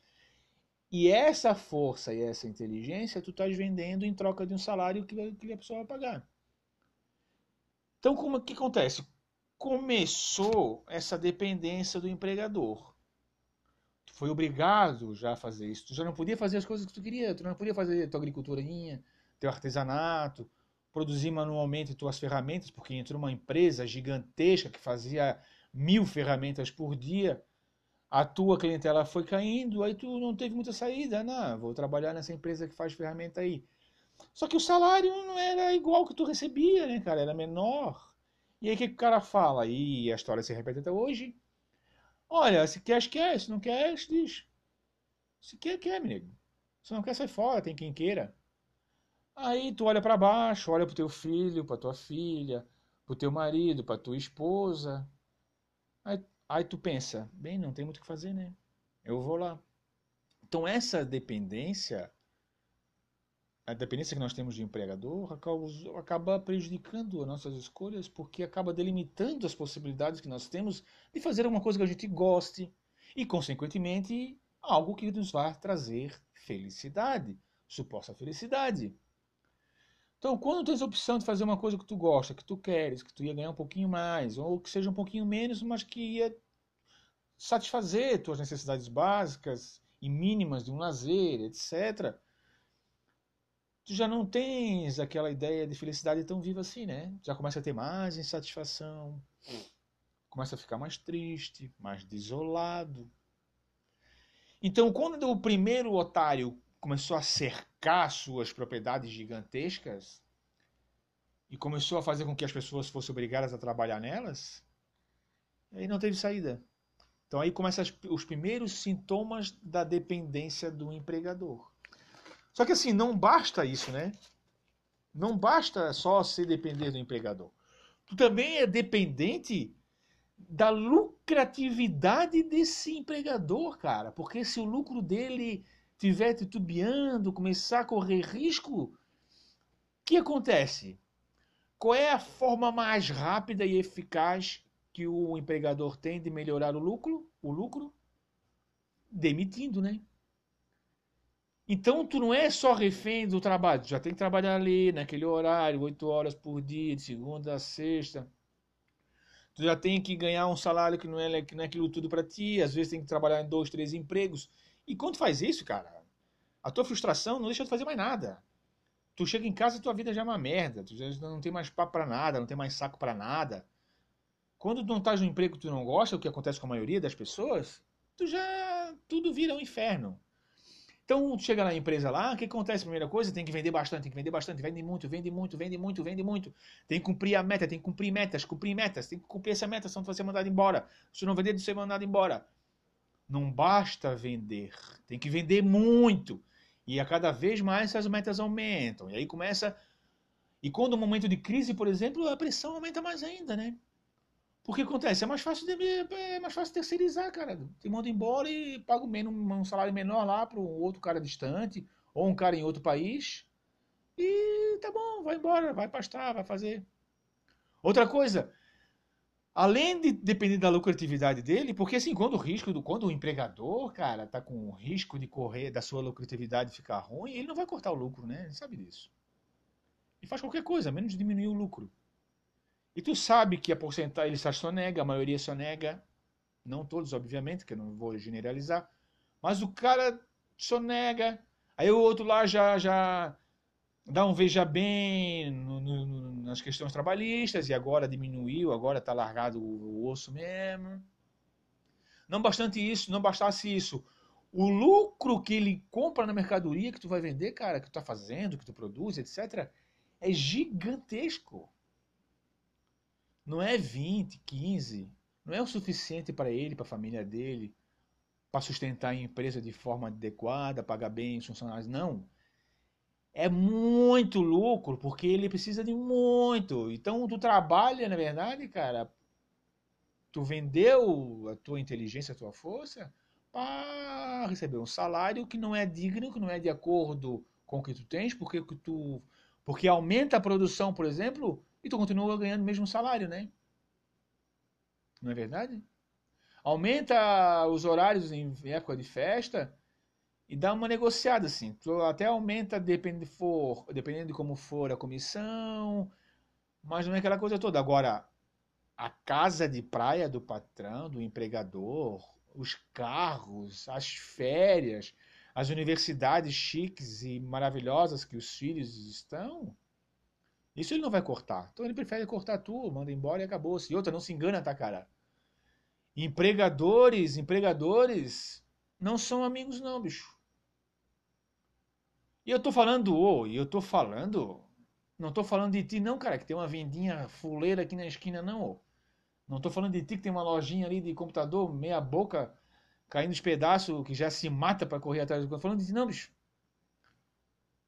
E essa força e essa inteligência tu estás vendendo em troca de um salário que, que a pessoa vai pagar. Então, como que acontece? Começou essa dependência do empregador foi obrigado já a fazer isso. Tu já não podia fazer as coisas que tu queria. Tu não podia fazer tua agriculturinha, teu artesanato, produzir manualmente tuas ferramentas, porque entrou uma empresa gigantesca que fazia mil ferramentas por dia. A tua clientela foi caindo, aí tu não teve muita saída. Não, vou trabalhar nessa empresa que faz ferramenta aí. Só que o salário não era igual que tu recebia, né, cara? Era menor. E aí o que, que o cara fala? E a história se repete até hoje. Olha, se quer, quer. Se não quer, diz. Se quer, quer, amigo. Se não quer, sai fora. Tem quem queira. Aí tu olha para baixo, olha pro teu filho, pra tua filha, pro teu marido, pra tua esposa. Aí, tu pensa, bem, não tem muito o que fazer, né? Eu vou lá. Então essa dependência a dependência que nós temos de empregador acaba prejudicando as nossas escolhas porque acaba delimitando as possibilidades que nós temos de fazer alguma coisa que a gente goste e, consequentemente, algo que nos vai trazer felicidade, suposta felicidade. Então, quando tens a opção de fazer uma coisa que tu gosta, que tu queres, que tu ia ganhar um pouquinho mais, ou que seja um pouquinho menos, mas que ia satisfazer tuas necessidades básicas e mínimas de um lazer, etc., tu já não tens aquela ideia de felicidade tão viva assim, né? Já começa a ter mais insatisfação, começa a ficar mais triste, mais desolado. Então, quando o primeiro otário começou a cercar suas propriedades gigantescas e começou a fazer com que as pessoas fossem obrigadas a trabalhar nelas, aí não teve saída. Então aí começam os primeiros sintomas da dependência do empregador. Só que assim, não basta isso, né? Não basta só se depender do empregador. Tu também é dependente da lucratividade desse empregador, cara. Porque se o lucro dele estiver titubeando, começar a correr risco, o que acontece? Qual é a forma mais rápida e eficaz que o empregador tem de melhorar o lucro? O lucro? Demitindo, né? Então tu não é só refém do trabalho, tu já tem que trabalhar ali, naquele horário, oito horas por dia, de segunda a sexta. Tu já tem que ganhar um salário que não é, que não é aquilo tudo para ti, às vezes tem que trabalhar em dois, três empregos. E quando tu faz isso, cara, a tua frustração não deixa de fazer mais nada. Tu chega em casa e tua vida já é uma merda, tu já não tem mais papo para nada, não tem mais saco para nada. Quando tu não estás no emprego que tu não gosta, o que acontece com a maioria das pessoas, tu já tudo vira um inferno. Então, chega na empresa lá, o que acontece? Primeira coisa, tem que vender bastante, tem que vender bastante, vende muito, vende muito, vende muito, vende muito. Tem que cumprir a meta, tem que cumprir metas, cumprir metas, tem que cumprir essa meta, senão tu vai ser mandado embora. Se não vender, tu vai ser mandado embora. Não basta vender, tem que vender muito. E a cada vez mais essas metas aumentam. E aí começa. E quando o momento de crise, por exemplo, a pressão aumenta mais ainda, né? Porque acontece, é mais fácil de, é mais fácil terceirizar, cara. Te manda embora e paga um salário menor lá para um outro cara distante, ou um cara em outro país. E tá bom, vai embora, vai pastar, vai fazer. Outra coisa, além de depender da lucratividade dele, porque assim, quando o risco do quando o empregador, cara, tá com o risco de correr da sua lucratividade ficar ruim, ele não vai cortar o lucro, né? Ele sabe disso. E faz qualquer coisa, menos diminuir o lucro. E tu sabe que a porcentagem, ele só nega, a maioria só nega, não todos, obviamente, que eu não vou generalizar, mas o cara só nega. Aí o outro lá já, já dá um veja bem no, no, nas questões trabalhistas e agora diminuiu, agora está largado o, o osso mesmo. Não bastante isso, não bastasse isso, o lucro que ele compra na mercadoria que tu vai vender, cara, que tu está fazendo, que tu produz, etc., é gigantesco não é 20, 15, não é o suficiente para ele, para a família dele, para sustentar a empresa de forma adequada, pagar bem os funcionários. Não. É muito lucro, porque ele precisa de muito. Então, tu trabalha, na verdade, cara, tu vendeu a tua inteligência, a tua força, para receber um salário que não é digno, que não é de acordo com o que tu tens, porque tu porque aumenta a produção, por exemplo, e tu continua ganhando o mesmo salário, né? Não é verdade? Aumenta os horários em época de festa e dá uma negociada assim. Até aumenta dependendo de, for, dependendo de como for a comissão, mas não é aquela coisa toda. Agora, a casa de praia do patrão, do empregador, os carros, as férias, as universidades chiques e maravilhosas que os filhos estão, isso ele não vai cortar. Então ele prefere cortar tudo, manda embora e acabou-se. E outra, não se engana, tá, cara? Empregadores, empregadores não são amigos não, bicho. E eu tô falando, oh, e eu tô falando, não tô falando de ti não, cara, que tem uma vendinha fuleira aqui na esquina não, oh. Não tô falando de ti que tem uma lojinha ali de computador, meia boca, caindo os pedaços, que já se mata para correr atrás do... Tô falando de ti não, bicho.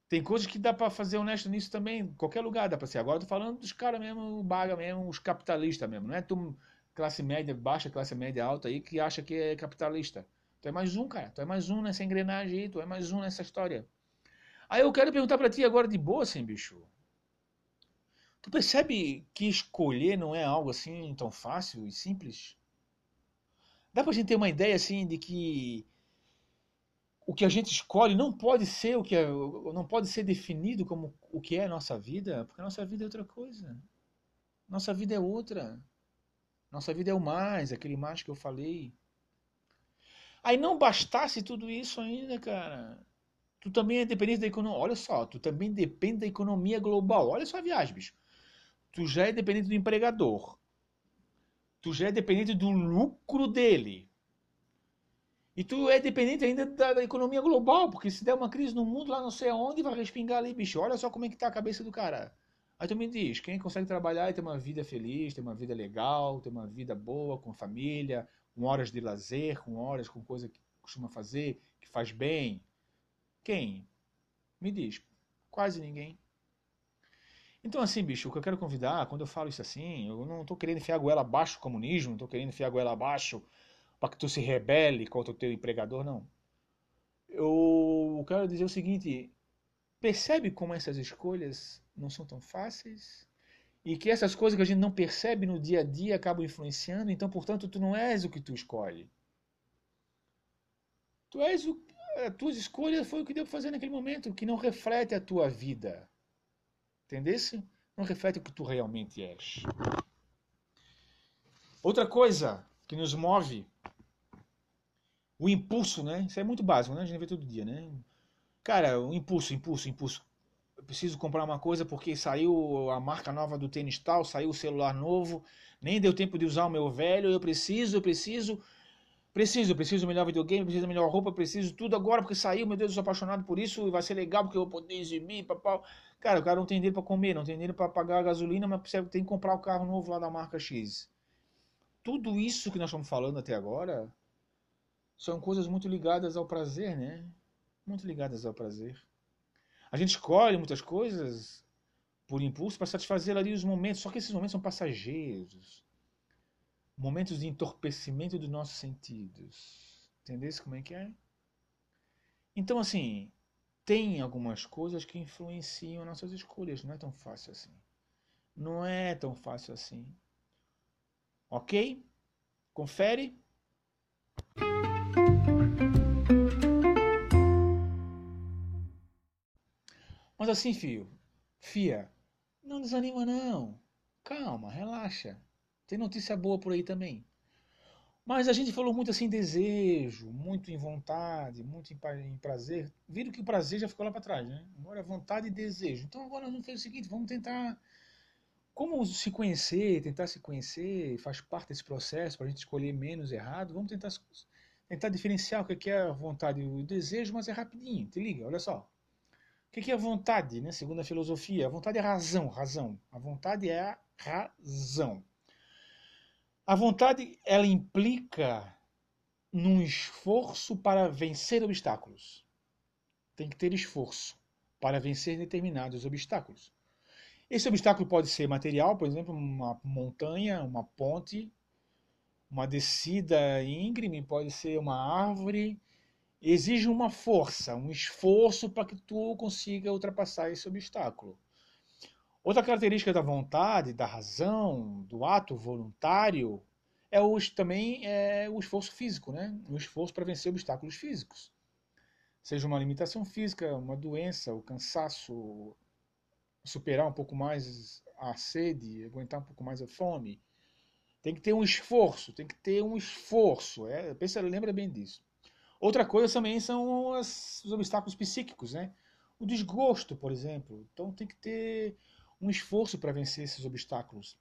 Tem coisas que dá para fazer honesto nisso também, qualquer lugar dá para ser. Agora eu tô falando dos caras mesmo, o baga mesmo, os capitalistas mesmo, não é tu classe média baixa, classe média alta aí que acha que é capitalista. Tu é mais um, cara, tu é mais um nessa engrenagem aí, tu é mais um nessa história. Aí eu quero perguntar para ti agora de boa, assim, bicho. Tu percebe que escolher não é algo assim tão fácil e simples? Dá pra gente ter uma ideia assim de que o que a gente escolhe não pode ser o que é, não pode ser definido como o que é a nossa vida, porque a nossa vida é outra coisa. Nossa vida é outra. Nossa vida é o mais, aquele mais que eu falei. Aí não bastasse tudo isso ainda, cara. Tu também é dependente da economia. Olha só, tu também depende da economia global. Olha só a viagem, bicho. Tu já é dependente do empregador. Tu já é dependente do lucro dele. E tu é dependente ainda da, da, economia global, porque se der uma crise no mundo, lá não sei aonde, vai respingar ali, bicho. Olha só como é que tá a cabeça do cara. Aí tu me diz, quem consegue trabalhar e ter uma vida feliz, ter uma vida legal, ter uma vida boa, com família, com horas de lazer, com horas com coisa que costuma fazer, que faz bem. Quem? Me diz. Quase ninguém. Então, assim, bicho, o que eu quero convidar, quando eu falo isso assim, eu não estou querendo enfiar a goela abaixo o comunismo, não estou querendo enfiar a goela abaixo para que tu se rebele contra o teu empregador, não. Eu quero dizer o seguinte: percebe como essas escolhas não são tão fáceis? E que essas coisas que a gente não percebe no dia a dia acabam influenciando, então, portanto, tu não és o que tu escolhe. Tu és o. As tuas escolhas foi o que deu para fazer naquele momento, que não reflete a tua vida. Entendesse? Não reflete o que tu realmente és. Outra coisa que nos move, o impulso, né? Isso é muito básico, né? A gente vê todo dia, né? Cara, o impulso, impulso, impulso. Eu preciso comprar uma coisa porque saiu a marca nova do tênis tal, saiu o celular novo, nem deu tempo de usar o meu velho, eu preciso, eu preciso, preciso, preciso melhor videogame, preciso melhor roupa, preciso tudo agora porque saiu, meu Deus, eu sou apaixonado por isso, vai ser legal porque eu vou poder exibir, papau. Cara, o cara não tem dinheiro para comer, não tem dinheiro para pagar a gasolina, mas tem que comprar o carro novo lá da marca X. Tudo isso que nós estamos falando até agora são coisas muito ligadas ao prazer, né? Muito ligadas ao prazer. A gente escolhe muitas coisas por impulso para satisfazer ali os momentos, só que esses momentos são passageiros. Momentos de entorpecimento dos nossos sentidos. Entendesse como é que é? Então, assim, tem algumas coisas que influenciam nossas escolhas. Não é tão fácil assim. Não é tão fácil assim. Ok? Confere. Mas assim, filho, fia, não desanima não. Calma, relaxa. Tem notícia boa por aí também. Mas a gente falou muito assim, desejo, muito em vontade, muito em prazer. Viram que o prazer já ficou lá para trás, né? Agora vontade e desejo. Então agora nós vamos fazer o seguinte, vamos tentar como se conhecer, tentar se conhecer, faz parte desse processo para a gente escolher menos errado. Vamos tentar tentar diferenciar o que é a vontade e o desejo, mas é rapidinho. Te liga, olha só. O que é a vontade, né? Segundo a filosofia, a vontade é razão, razão. A vontade é a razão. A vontade ela implica num esforço para vencer obstáculos. Tem que ter esforço para vencer determinados obstáculos. Esse obstáculo pode ser material, por exemplo, uma montanha, uma ponte, uma descida íngreme, pode ser uma árvore. Exige uma força, um esforço para que tu consiga ultrapassar esse obstáculo. Outra característica da vontade, da razão, do ato voluntário, é o, também é o esforço físico, né? o esforço para vencer obstáculos físicos. Seja uma limitação física, uma doença, o cansaço, superar um pouco mais a sede, aguentar um pouco mais a fome. Tem que ter um esforço, tem que ter um esforço. É, pensa, lembra bem disso. Outra coisa também são as, os obstáculos psíquicos, né? O desgosto, por exemplo. Então tem que ter um esforço para vencer esses obstáculos.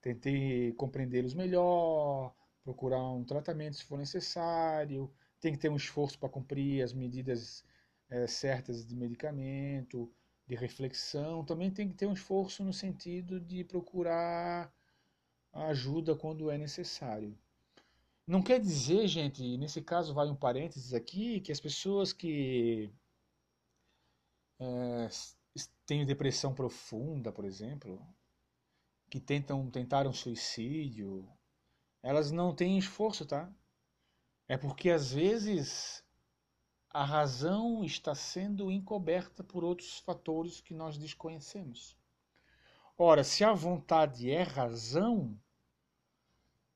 Tentei compreendê-los melhor, procurar um tratamento se for necessário, tem que ter um esforço para cumprir as medidas é, certas de medicamento, de reflexão. Também tem que ter um esforço no sentido de procurar ajuda quando é necessário. Não quer dizer, gente, nesse caso vai um parênteses aqui, que as pessoas que é, têm depressão profunda, por exemplo, que tentam tentaram suicídio, elas não têm esforço, tá? É porque às vezes a razão está sendo encoberta por outros fatores que nós desconhecemos. Ora, se a vontade é razão,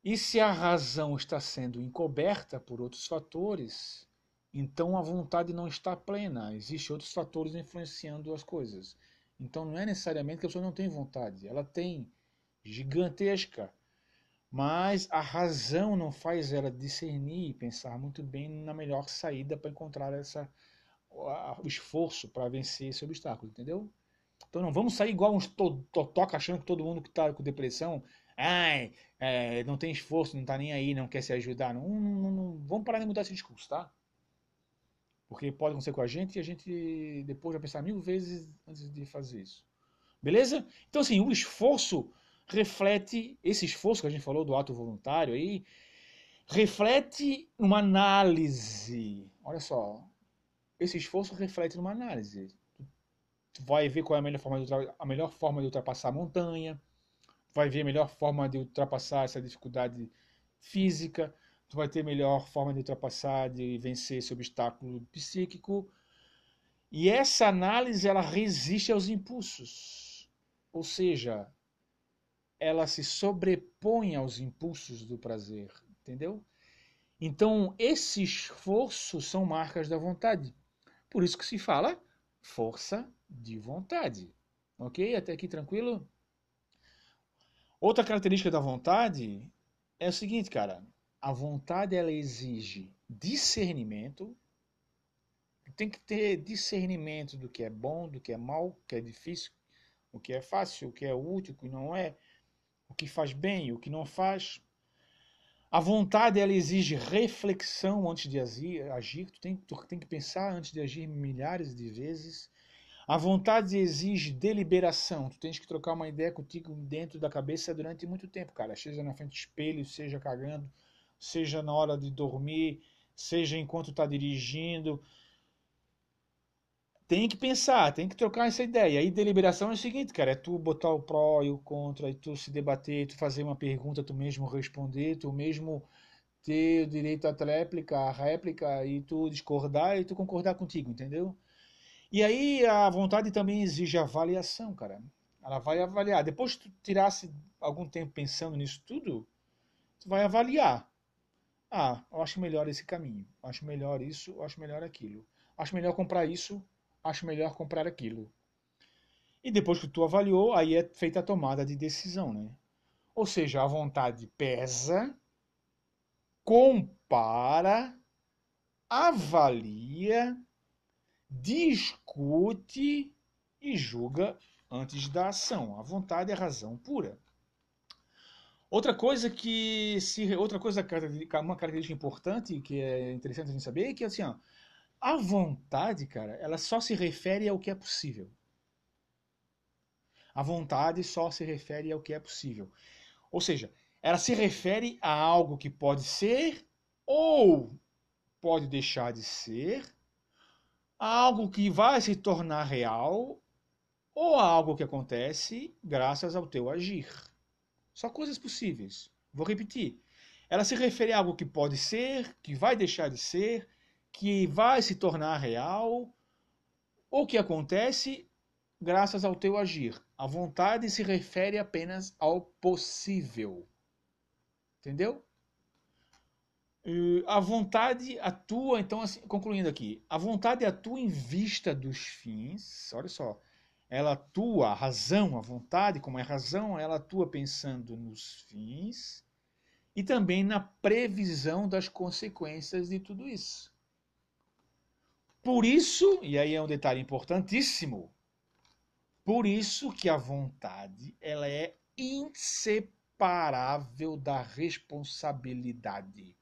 e se a razão está sendo encoberta por outros fatores, então a vontade não está plena, existem outros fatores influenciando as coisas. Então não é necessariamente que a pessoa não tem vontade, ela tem gigantesca. Mas a razão não faz ela discernir e pensar muito bem na melhor saída para encontrar essa o esforço para vencer esse obstáculo, entendeu? Então não vamos sair igual uns totoca achando que todo mundo que está com depressão ai, é, não tem esforço, não está nem aí, não quer se ajudar. Não, não, não, vamos parar de mudar esse discurso, tá? Porque pode acontecer com a gente e a gente depois vai pensar mil vezes antes de fazer isso. Beleza? Então, assim, o esforço reflete, esse esforço que a gente falou do ato voluntário aí, reflete uma análise. Olha só, esse esforço reflete numa análise. Tu vai ver qual é a melhor forma de, a melhor forma de ultrapassar a montanha, vai ver a melhor forma de ultrapassar essa dificuldade física, tu vai ter melhor forma de ultrapassar, de vencer esse obstáculo psíquico. E essa análise ela resiste aos impulsos. Ou seja, ela se sobrepõe aos impulsos do prazer, entendeu? Então, esse esforço são marcas da vontade. Por isso que se fala força de vontade. Ok? Até aqui tranquilo? Outra característica da vontade é o seguinte, cara. A vontade ela exige discernimento. Tem que ter discernimento do que é bom, do que é mal, o que é difícil, o que é fácil, o que é útil, o que não é, o que faz bem, o que não faz. A vontade ela exige reflexão antes de agir. Tu tem, tu tem que pensar antes de agir milhares de vezes. A vontade exige deliberação. Tu tens que trocar uma ideia contigo dentro da cabeça durante muito tempo, cara. Seja na frente do espelho, seja cagando, seja na hora de dormir, seja enquanto está dirigindo, tem que pensar, tem que trocar essa ideia. Aí deliberação é o seguinte, cara, é tu botar o pró e o contra, e tu se debater, tu fazer uma pergunta, tu mesmo responder, tu mesmo ter o direito à tréplica, à réplica, e tu discordar e tu concordar contigo, entendeu? E aí a vontade também exige avaliação, cara. Ela vai avaliar. Depois que tu tirasse algum tempo pensando nisso tudo, tu vai avaliar. Ah, eu acho melhor esse caminho. Acho melhor isso, acho melhor aquilo. Acho melhor comprar isso, acho melhor comprar aquilo. E depois que tu avaliou, aí é feita a tomada de decisão, né? Ou seja, a vontade pesa, compara, avalia, discute e julga antes da ação. A vontade é razão pura. Outra coisa que se outra coisa uma característica importante que é interessante a gente saber é que assim, ó, a vontade, cara, ela só se refere ao que é possível. A vontade só se refere ao que é possível. Ou seja, ela se refere a algo que pode ser ou pode deixar de ser, a algo que vai se tornar real ou a algo que acontece graças ao teu agir. Só coisas possíveis. Vou repetir. Ela se refere a algo que pode ser, que vai deixar de ser, que vai se tornar real ou que acontece graças ao teu agir. A vontade se refere apenas ao possível. Entendeu? a vontade atua, então, assim, concluindo aqui, a vontade atua em vista dos fins, olha só, ela atua, a razão, a vontade, como é razão, ela atua pensando nos fins e também na previsão das consequências de tudo isso. Por isso, e aí é um detalhe importantíssimo, por isso que a vontade ela é inseparável da responsabilidade.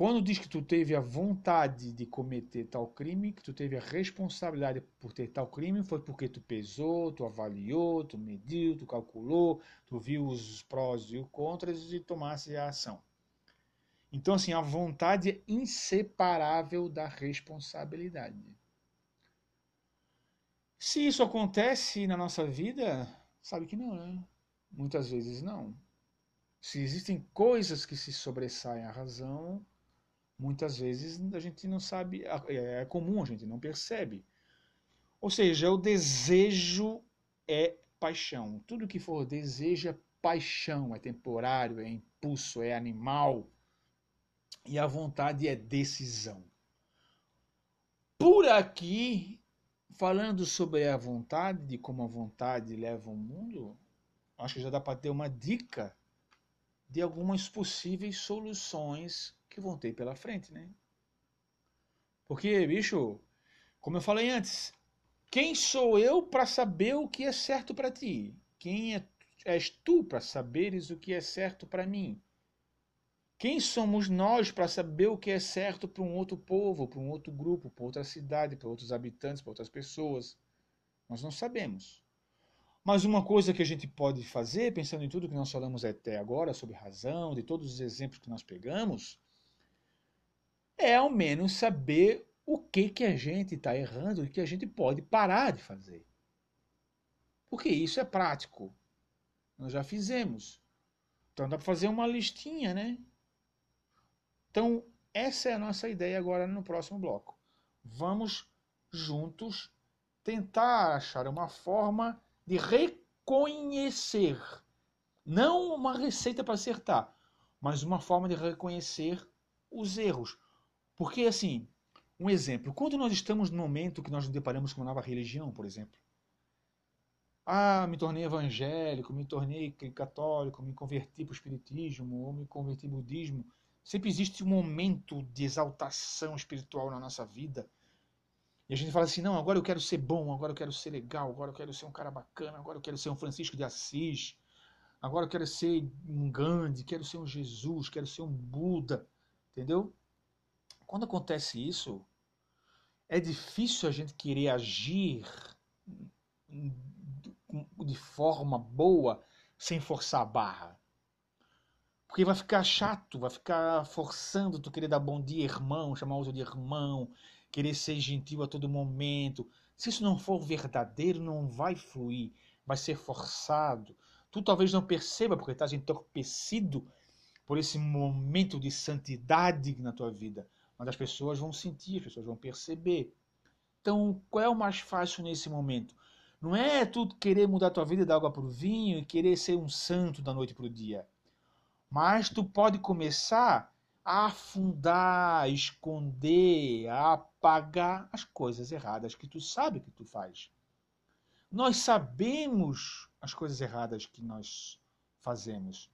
Quando diz que tu teve a vontade de cometer tal crime, que tu teve a responsabilidade por ter tal crime, foi porque tu pesou, tu avaliou, tu mediu, tu calculou, tu viu os prós e os contras e tomasse a ação. Então, assim, a vontade é inseparável da responsabilidade. Se isso acontece na nossa vida, sabe que não, né? Muitas vezes não. Se existem coisas que se sobressaem à razão, muitas vezes a gente não sabe, é, é comum, a gente não percebe. Ou seja, o desejo é paixão. Tudo que for desejo é paixão, é temporário, é impulso, é animal e a vontade é decisão. Por aqui, falando sobre a vontade, de como a vontade leva o mundo, acho que já dá para ter uma dica de algumas possíveis soluções que vão ter pela frente, né? Porque, bicho, como eu falei antes, quem sou eu para saber o que é certo para ti? Quem é, és tu para saberes o que é certo para mim? Quem somos nós para saber o que é certo para um outro povo, para um outro grupo, para outra cidade, para outros habitantes, para outras pessoas? Nós não sabemos. Mas uma coisa que a gente pode fazer, pensando em tudo que nós falamos até agora, sobre razão, de todos os exemplos que nós pegamos, é ao menos saber o que, que a gente está errando e que a gente pode parar de fazer. Porque isso é prático. Nós já fizemos. Então dá para fazer uma listinha, né? Então, essa é a nossa ideia agora no próximo bloco. Vamos juntos tentar achar uma forma de reconhecer, não uma receita para acertar, mas uma forma de reconhecer os erros. Porque, assim, um exemplo, quando nós estamos no momento que nós nos deparamos com uma nova religião, por exemplo, ah, me tornei evangélico, me tornei católico, me converti para o espiritismo, ou me converti ao budismo. Sempre existe um momento de exaltação espiritual na nossa vida. E a gente fala assim: não, agora eu quero ser bom, agora eu quero ser legal, agora eu quero ser um cara bacana, agora eu quero ser um Francisco de Assis, agora eu quero ser um Gandhi, quero ser um Jesus, quero ser um Buda. Entendeu? Quando acontece isso, é difícil a gente querer agir de forma boa sem forçar a barra. Porque vai ficar chato, vai ficar forçando tu querer dar bom dia, irmão, chamar outro de irmão, querer ser gentil a todo momento. Se isso não for verdadeiro, não vai fluir, vai ser forçado. Tu talvez não perceba porque estás entorpecido por esse momento de santidade na tua vida mas as pessoas vão sentir, as pessoas vão perceber. Então, qual é o mais fácil nesse momento? Não é tu querer mudar tua vida da água para o vinho e querer ser um santo da noite para o dia. Mas tu pode começar a afundar, a esconder, a apagar as coisas erradas que tu sabe que tu faz. Nós sabemos as coisas erradas que nós fazemos,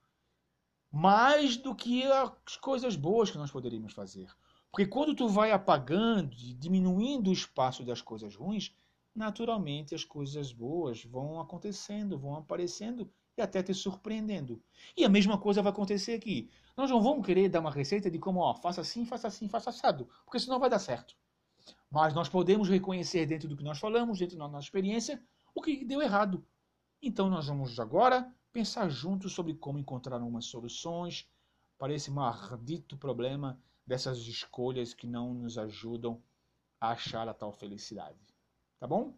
mais do que as coisas boas que nós poderíamos fazer. Porque quando tu vai apagando diminuindo o espaço das coisas ruins, naturalmente as coisas boas vão acontecendo, vão aparecendo e até te surpreendendo. E a mesma coisa vai acontecer aqui. Nós não vamos querer dar uma receita de como, ó, faça assim, faça assim, faça assado, porque senão vai dar certo. Mas nós podemos reconhecer dentro do que nós falamos, dentro da nossa experiência, o que deu errado. Então nós vamos agora pensar juntos sobre como encontrar algumas soluções para esse maldito problema dessas escolhas que não nos ajudam a achar a tal felicidade. Tá bom?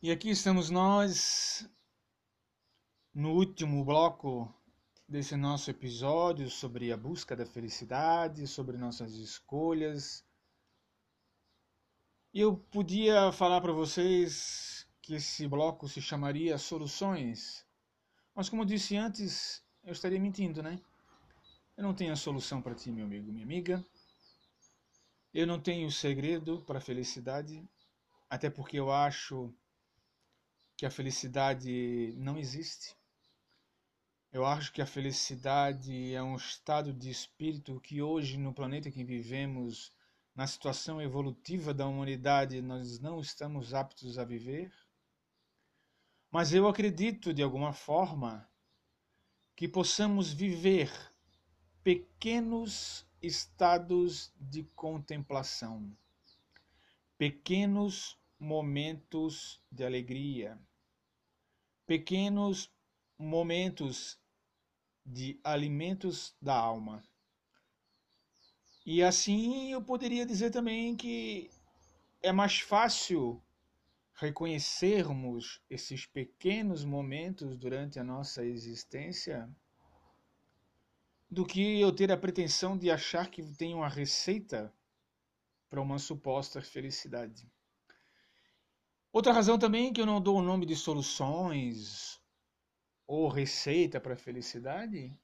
E aqui estamos nós no último bloco desse nosso episódio sobre a busca da felicidade, sobre nossas escolhas eu podia falar para vocês que esse bloco se chamaria Soluções, mas como eu disse antes, eu estaria mentindo, né? Eu não tenho a solução para ti, meu amigo, minha amiga. Eu não tenho segredo para a felicidade, até porque eu acho que a felicidade não existe. Eu acho que a felicidade é um estado de espírito que hoje, no planeta que vivemos, na situação evolutiva da humanidade nós não estamos aptos a viver. Mas eu acredito, de alguma forma, que possamos viver pequenos estados de contemplação, pequenos momentos de alegria, pequenos momentos de alimentos da alma. E assim eu poderia dizer também que é mais fácil reconhecermos esses pequenos momentos durante a nossa existência do que eu ter a pretensão de achar que tenho uma receita para uma suposta felicidade. Outra razão também que eu não dou o nome de soluções ou receita para a felicidade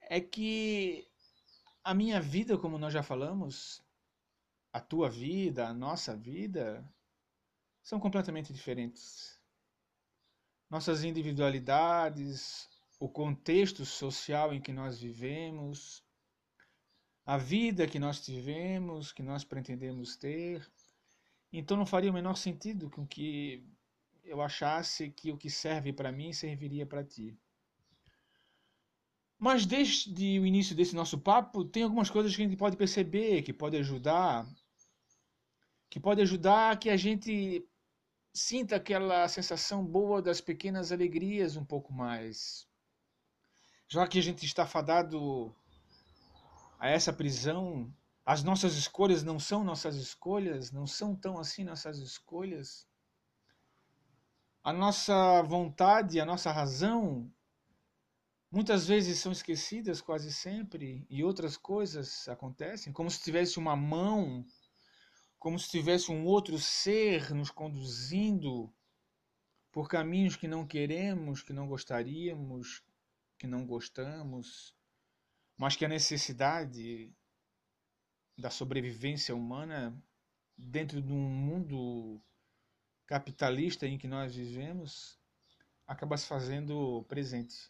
é que a minha vida, como nós já falamos, a tua vida, a nossa vida, são completamente diferentes. nossas individualidades, o contexto social em que nós vivemos, a vida que nós tivemos, que nós pretendemos ter. Então não faria o menor sentido com que eu achasse que o que serve para mim serviria para ti. Mas desde o início desse nosso papo, tem algumas coisas que a gente pode perceber, que pode ajudar, que pode ajudar que a gente sinta aquela sensação boa das pequenas alegrias um pouco mais. Já que a gente está fadado a essa prisão, as nossas escolhas não são nossas escolhas, não são tão assim nossas escolhas. A nossa vontade, a nossa razão, muitas vezes são esquecidas, quase sempre, e outras coisas acontecem, como se tivesse uma mão como se tivesse um outro ser nos conduzindo por caminhos que não queremos, que não gostaríamos, que não gostamos, mas que a necessidade da sobrevivência humana dentro de um mundo capitalista em que nós vivemos acaba se fazendo presente.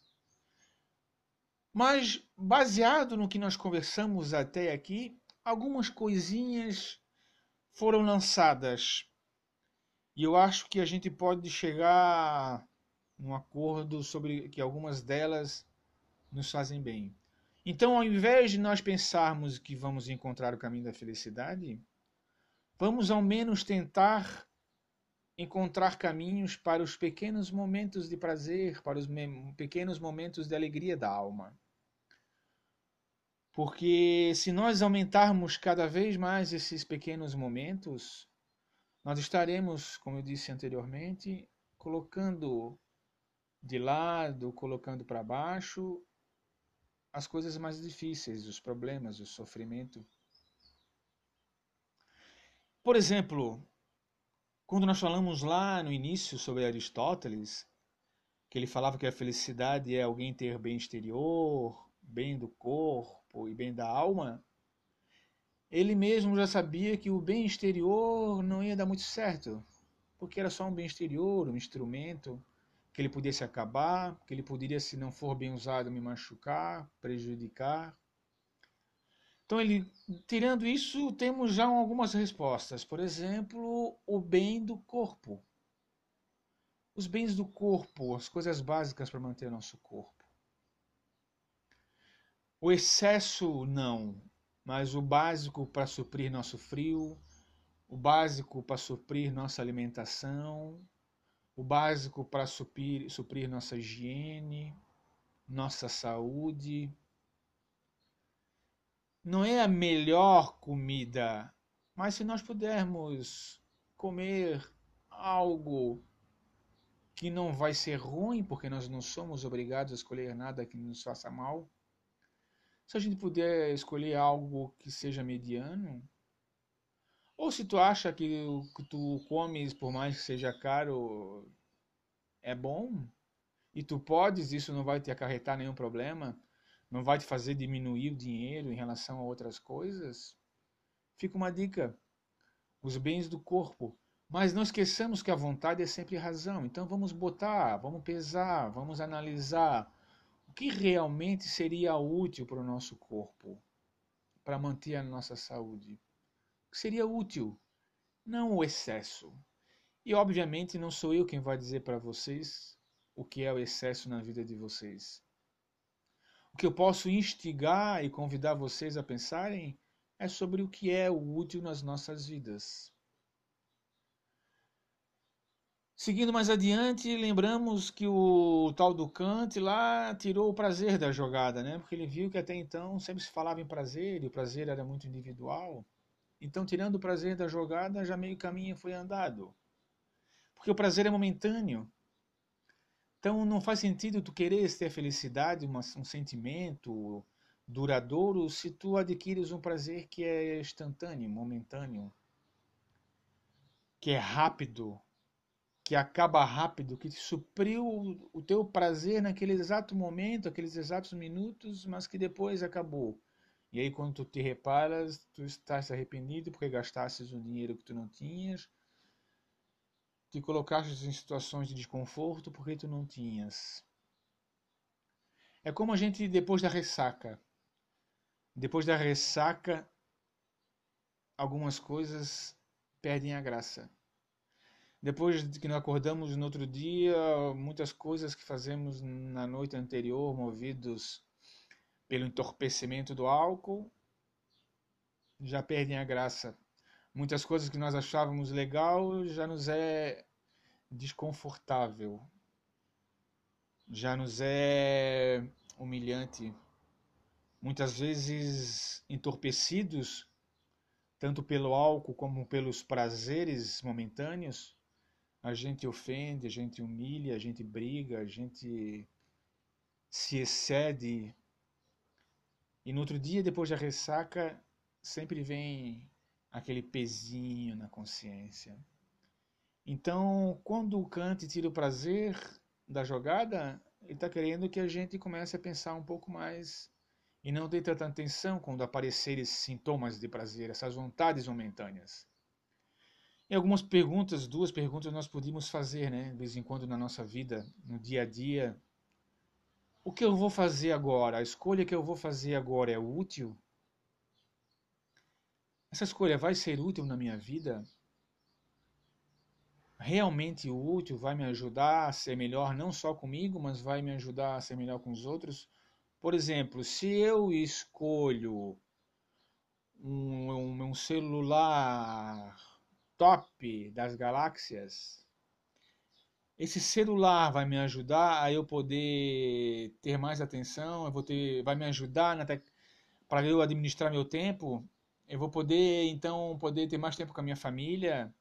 Mas baseado no que nós conversamos até aqui, algumas coisinhas foram lançadas. E eu acho que a gente pode chegar num acordo sobre que algumas delas nos fazem bem. Então, ao invés de nós pensarmos que vamos encontrar o caminho da felicidade, vamos ao menos tentar encontrar caminhos para os pequenos momentos de prazer, para os pequenos momentos de alegria da alma. Porque se nós aumentarmos cada vez mais esses pequenos momentos, nós estaremos, como eu disse anteriormente, colocando de lado, colocando para baixo as coisas mais difíceis, os problemas, o sofrimento. Por exemplo, quando nós falamos lá no início sobre Aristóteles, que ele falava que a felicidade é alguém ter bem exterior, bem do corpo, corpo e bem da alma, ele mesmo já sabia que o bem exterior não ia dar muito certo, porque era só um bem exterior, um instrumento que ele podia se acabar, que ele poderia, se não for bem usado, me machucar, prejudicar. Então, ele, tirando isso, temos já algumas respostas. Por exemplo, o bem do corpo. Os bens do corpo, as coisas básicas para manter nosso corpo. O excesso não, mas o básico para suprir nosso frio, o básico para suprir nossa alimentação, o básico para suprir, suprir nossa higiene, nossa saúde. Não é a melhor comida, mas se nós pudermos comer algo que não vai ser ruim, porque nós não somos obrigados a escolher nada que nos faça mal, se a gente puder escolher algo que seja mediano, ou se tu acha que o que tu comes, por mais que seja caro, é bom, e tu podes, isso não vai te acarretar nenhum problema, não vai te fazer diminuir o dinheiro em relação a outras coisas, fica uma dica: os bens do corpo. Mas não esqueçamos que a vontade é sempre razão. Então vamos botar, vamos pesar, vamos analisar o que realmente seria útil para o nosso corpo, para manter a nossa saúde. O que seria útil, não o excesso. E obviamente não sou eu quem vai dizer para vocês o que é o excesso na vida de vocês. O que eu posso instigar e convidar vocês a pensarem é sobre o que é o útil nas nossas vidas. Seguindo mais adiante, lembramos que o tal do Kant lá tirou o prazer da jogada, né? Porque ele viu que até então sempre se falava em prazer e o prazer era muito individual. Então, tirando o prazer da jogada, já meio caminho foi andado. Porque o prazer é momentâneo. Então, não faz sentido tu querer ter felicidade, uma, um sentimento duradouro, se tu adquires um prazer que é instantâneo, momentâneo, que é rápido, que acaba rápido, que supriu o teu prazer naquele exato momento, aqueles exatos minutos, mas que depois acabou. E aí quando tu te reparas, tu estás arrependido porque gastastes o dinheiro que tu não tinhas. te colocaste em situações de desconforto porque tu não tinhas. É como a gente depois da ressaca. Depois da ressaca, algumas coisas perdem a graça. Depois de que nós acordamos no outro dia, muitas coisas que fazemos na noite anterior, movidos pelo entorpecimento do álcool, já perdem a graça. Muitas coisas que nós achávamos legal já nos é desconfortável, já nos é humilhante. Muitas vezes entorpecidos, tanto pelo álcool como pelos prazeres momentâneos, a gente ofende, a gente humilha, a gente briga, a gente se excede. E no outro dia, depois da ressaca, sempre vem aquele pezinho na consciência. Então, quando o Kant tira o prazer da jogada, ele está querendo que a gente comece a pensar um pouco mais e não dê tanta atenção quando aparecerem esses sintomas de prazer, essas vontades momentâneas. E algumas perguntas, duas perguntas nós podíamos fazer, né, de vez em quando na nossa vida, no dia a dia. O que eu vou fazer agora? A escolha que eu vou fazer agora é útil? Essa escolha vai ser útil na minha vida? Realmente útil? Vai me ajudar a ser melhor não só comigo, mas vai me ajudar a ser melhor com os outros? Por exemplo, se eu escolho um, um, um celular top das galáxias, esse celular vai me ajudar a eu poder ter mais atenção, eu vou ter, vai me ajudar para eu administrar meu tempo? Eu vou poder então poder ter mais tempo com a minha família.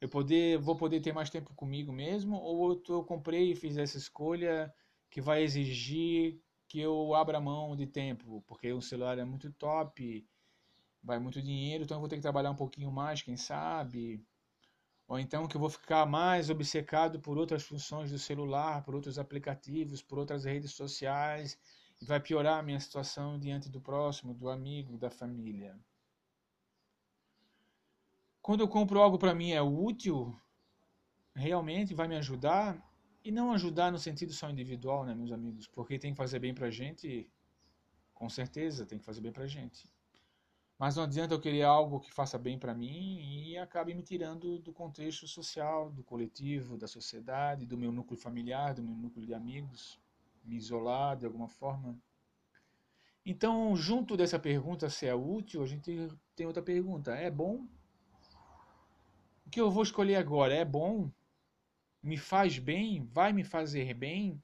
Eu poder, vou poder ter mais tempo comigo mesmo? Ou eu, eu comprei e fiz essa escolha que vai exigir que eu abra mão de tempo, porque o celular é muito top, vai muito dinheiro, então eu vou ter que trabalhar um pouquinho mais, quem sabe? Ou então que eu vou ficar mais obcecado por outras funções do celular, por outros aplicativos, por outras redes sociais, vai piorar a minha situação diante do próximo, do amigo, da família. Quando eu compro algo para mim é útil, realmente vai me ajudar, e não ajudar no sentido só individual, né, meus amigos? Porque tem que fazer bem para a gente, com certeza tem que fazer bem para a gente. Mas não adianta eu querer algo que faça bem para mim e acabe me tirando do contexto social, do coletivo, da sociedade, do meu núcleo familiar, do meu núcleo de amigos me isolar de alguma forma? Então, junto dessa pergunta se é útil, a gente tem outra pergunta: é bom? O que eu vou escolher agora é bom? Me faz bem? Vai me fazer bem?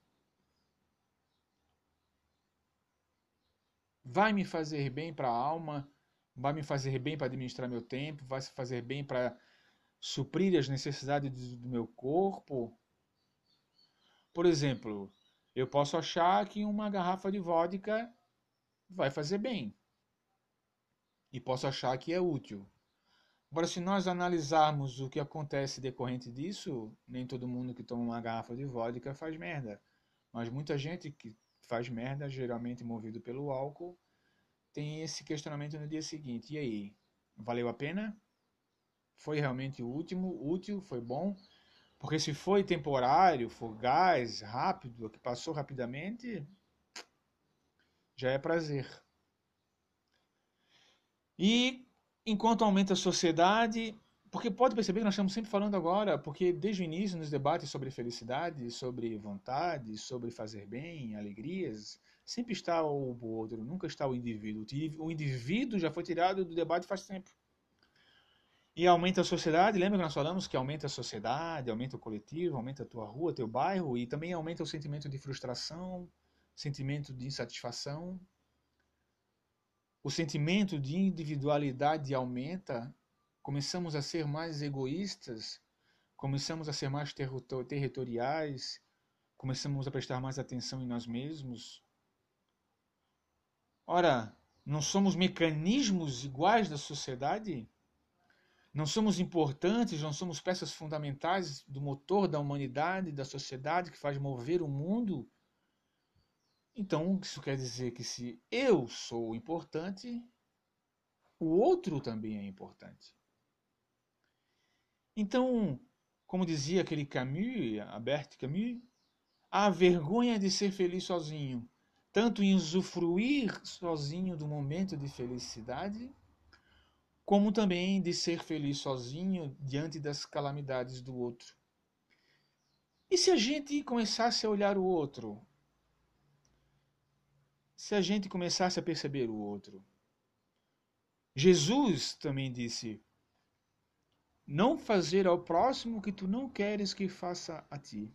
Vai me fazer bem para a alma? Vai me fazer bem para administrar meu tempo? Vai se fazer bem para suprir as necessidades do meu corpo? Por exemplo, eu posso achar que uma garrafa de vodka vai fazer bem. E posso achar que é útil. Agora, se nós analisarmos o que acontece decorrente disso, nem todo mundo que toma uma garrafa de vodka faz merda. Mas muita gente que faz merda, geralmente movido pelo álcool, tem esse questionamento no dia seguinte. E aí? Valeu a pena? Foi realmente útil? Útil? Foi bom? Porque se foi temporário, fugaz, rápido, que passou rapidamente, já é prazer. E enquanto aumenta a sociedade, porque pode perceber que nós estamos sempre falando agora, porque desde o início nos debates sobre felicidade, sobre vontade, sobre fazer bem, alegrias, sempre está o outro, nunca está o indivíduo. O indivíduo já foi tirado do debate faz tempo. E aumenta a sociedade, lembra que nós falamos que aumenta a sociedade, aumenta o coletivo, aumenta a tua rua, teu bairro, e também aumenta o sentimento de frustração, sentimento de insatisfação. O sentimento de individualidade aumenta, começamos a ser mais egoístas, começamos a ser mais territoriais, começamos a prestar mais atenção em nós mesmos. Ora, não somos mecanismos iguais da sociedade? Não somos importantes, não somos peças fundamentais do motor da humanidade, da sociedade que faz mover o mundo? Então, isso quer dizer que se eu sou importante, o outro também é importante. Então, como dizia aquele Camus, Albert Camus, a vergonha de ser feliz sozinho, tanto em usufruir sozinho do momento de felicidade, como também de ser feliz sozinho diante das calamidades do outro. E se a gente começasse a olhar o outro? Se a gente começasse a perceber o outro? Jesus também disse: Não fazer ao próximo o que tu não queres que faça a ti.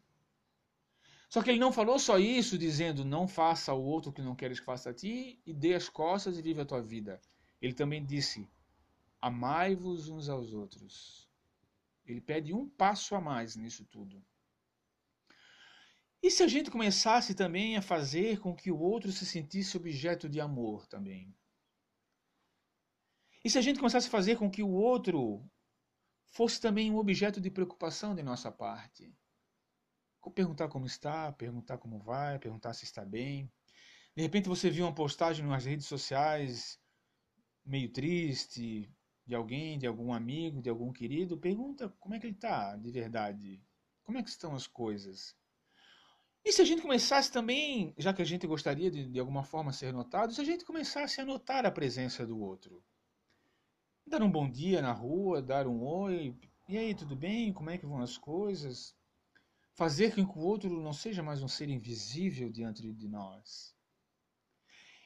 Só que ele não falou só isso, dizendo: Não faça ao outro que não queres que faça a ti, e dê as costas e vive a tua vida. Ele também disse: Amai-vos uns aos outros. Ele pede um passo a mais nisso tudo. E se a gente começasse também a fazer com que o outro se sentisse objeto de amor também? E se a gente começasse a fazer com que o outro fosse também um objeto de preocupação de nossa parte? Perguntar como está, perguntar como vai, perguntar se está bem. De repente você viu uma postagem nas redes sociais meio triste de alguém, de algum amigo, de algum querido, pergunta como é que ele está de verdade. Como é que estão as coisas? E se a gente começasse também, já que a gente gostaria de, de alguma forma ser notado, se a gente começasse a notar a presença do outro? Dar um bom dia na rua, dar um oi, e aí, tudo bem? Como é que vão as coisas? Fazer com que o outro não seja mais um ser invisível diante de nós.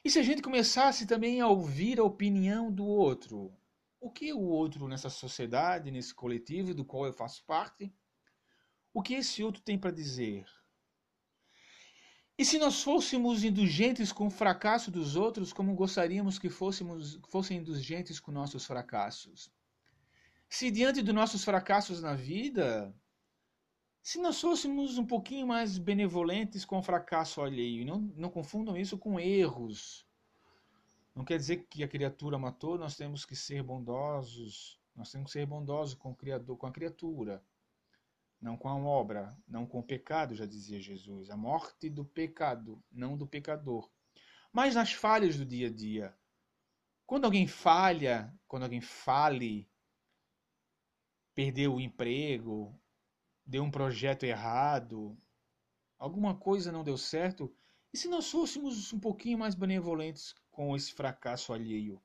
E se a gente começasse também a ouvir a opinião do outro? O que o outro nessa sociedade, nesse coletivo do qual eu faço parte, o que esse outro tem para dizer? E se nós fôssemos indulgentes com o fracasso dos outros, como gostaríamos que fôssemos, fossem indulgentes com nossos fracassos? Se diante dos nossos fracassos na vida, se nós fôssemos um pouquinho mais benevolentes com o fracasso alheio, não, não confundam isso com erros. Não quer dizer que a criatura matou, nós temos que ser bondosos, nós temos que ser bondosos com o criador, com a criatura não com a obra, não com o pecado, já dizia Jesus. A morte do pecado, não do pecador. Mas nas falhas do dia a dia. Quando alguém falha, quando alguém fale, perdeu o emprego, deu um projeto errado, alguma coisa não deu certo, e se nós fôssemos um pouquinho mais benevolentes com esse fracasso alheio?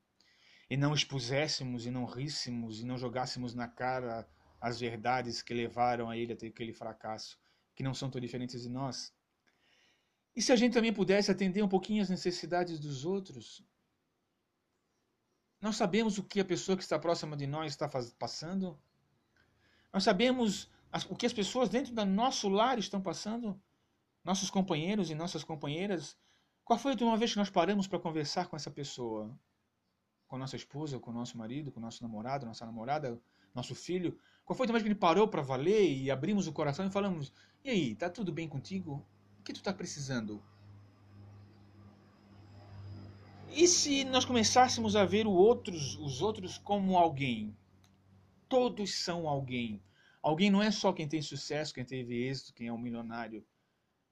E não expuséssemos, e não ríssemos, e não jogássemos na cara as verdades que levaram a ele a ter aquele fracasso, que não são tão diferentes de nós. E se a gente também pudesse atender um pouquinho as necessidades dos outros? Nós sabemos o que a pessoa que está próxima de nós está passando? Nós sabemos o que as pessoas dentro do nosso lar estão passando? Nossos companheiros e nossas companheiras? Qual foi a última vez que nós paramos para conversar com essa pessoa? Com nossa esposa, com nosso marido, com nosso namorado, nossa namorada, nosso filho? Qual foi a vez que ele parou para valer e abrimos o coração e falamos: E aí, tá tudo bem contigo? O que tu tá precisando? E se nós começássemos a ver outros, os outros como alguém? Todos são alguém. Alguém não é só quem tem sucesso, quem teve êxito, quem é um milionário.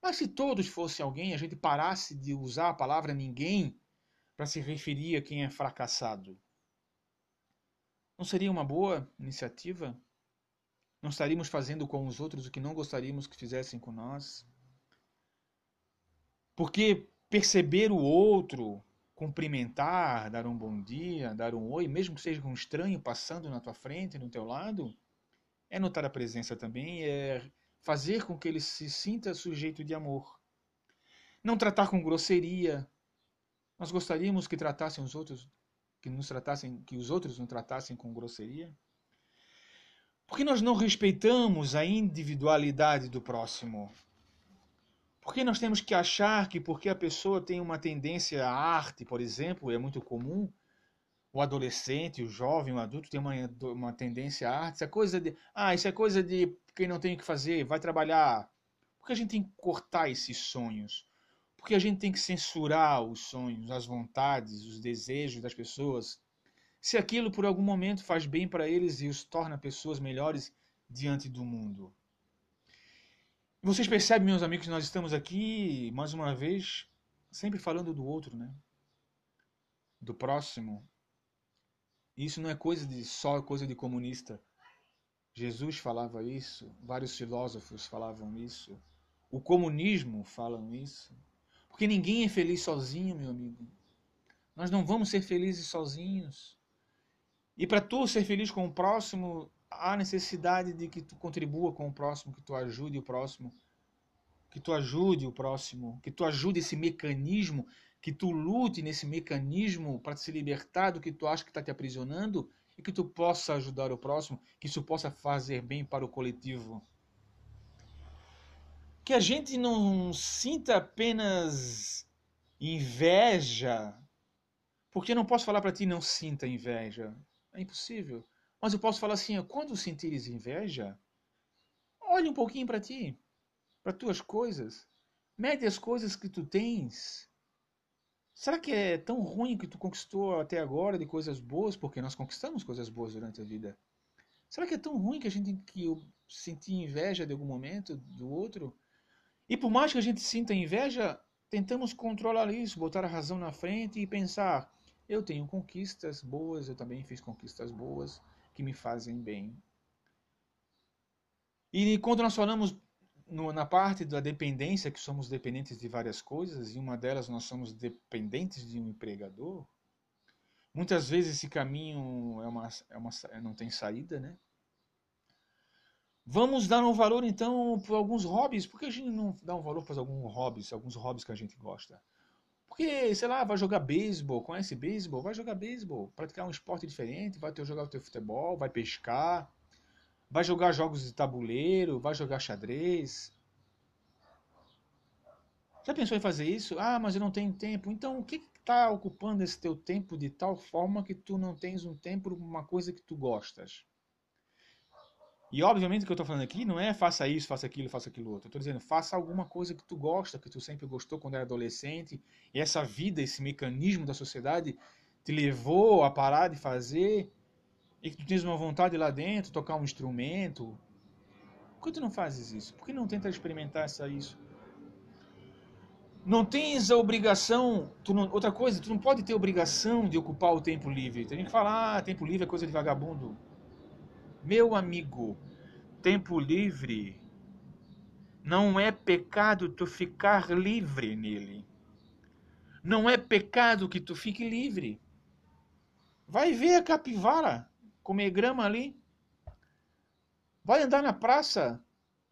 Mas se todos fossem alguém, a gente parasse de usar a palavra ninguém para se referir a quem é fracassado. Não seria uma boa iniciativa? Não estaríamos fazendo com os outros o que não gostaríamos que fizessem com nós? Porque perceber o outro, cumprimentar, dar um bom dia, dar um oi, mesmo que seja um estranho passando na tua frente, no teu lado, é notar a presença também, é fazer com que ele se sinta sujeito de amor. Não tratar com grosseria. Nós gostaríamos que tratassem os outros que nos tratassem, que os outros nos tratassem com grosseria? Porque nós não respeitamos a individualidade do próximo? Porque nós temos que achar que porque a pessoa tem uma tendência à arte, por exemplo, é muito comum, o adolescente, o jovem, o adulto tem uma, uma tendência à arte, isso é coisa de, ah, isso é coisa de quem não tem o que fazer, vai trabalhar. Porque a gente tem que cortar esses sonhos. Porque a gente tem que censurar os sonhos, as vontades, os desejos das pessoas. Se aquilo por algum momento faz bem para eles e os torna pessoas melhores diante do mundo. Vocês percebem, meus amigos, nós estamos aqui, mais uma vez, sempre falando do outro, né? Do próximo. Isso não é coisa de só coisa de comunista. Jesus falava isso, vários filósofos falavam isso, o comunismo fala isso. Porque ninguém é feliz sozinho, meu amigo. Nós não vamos ser felizes sozinhos. E para tu ser feliz com o próximo, há necessidade de que tu contribua com o próximo, que tu ajude o próximo, que tu ajude o próximo, que tu ajude esse mecanismo, que tu lute nesse mecanismo para se libertar do que tu acha que está te aprisionando e que tu possa ajudar o próximo, que isso possa fazer bem para o coletivo. Que a gente não sinta apenas inveja, porque eu não posso falar para ti não sinta inveja. É impossível. Mas eu posso falar assim, quando sentires inveja, olhe um pouquinho para ti, para tuas coisas. Mede as coisas que tu tens. Será que é tão ruim que tu conquistou até agora de coisas boas? Porque nós conquistamos coisas boas durante a vida. Será que é tão ruim que a gente que eu sentir inveja de algum momento do outro? E por mais que a gente sinta inveja, tentamos controlar isso, botar a razão na frente e pensar: eu tenho conquistas boas, eu também fiz conquistas boas que me fazem bem. E quando nós falamos no, na parte da dependência, que somos dependentes de várias coisas, e uma delas nós somos dependentes de um empregador, muitas vezes esse caminho é uma, é uma, não tem saída, né? Vamos dar um valor então para alguns hobbies. Por que a gente não dá um valor para alguns hobbies, alguns hobbies que a gente gosta? Porque, sei lá, vai jogar beisebol, conhece beisebol? Vai jogar beisebol, praticar um esporte diferente, vai ter, jogar o teu futebol, vai pescar, vai jogar jogos de tabuleiro, vai jogar xadrez. Já pensou em fazer isso? Ah, mas eu não tenho tempo. Então, o que está ocupando esse teu tempo de tal forma que tu não tens um tempo para uma coisa que tu gostas? E obviamente o que eu estou falando aqui não é faça isso, faça aquilo, faça aquilo outro. Estou dizendo, faça alguma coisa que tu gosta, que tu sempre gostou quando era adolescente, e essa vida, esse mecanismo da sociedade te levou a parar de fazer, e que tu tens uma vontade lá dentro, tocar um instrumento. Por que tu não fazes isso? Por que não tenta experimentar essa, isso? Não tens a obrigação, não, outra coisa, tu não pode ter obrigação de ocupar o tempo livre. Tem que falar, ah, tempo livre é coisa de vagabundo. Meu amigo, tempo livre não é pecado tu ficar livre nele. Não é pecado que tu fique livre. Vai ver a capivara comer grama ali. Vai andar na praça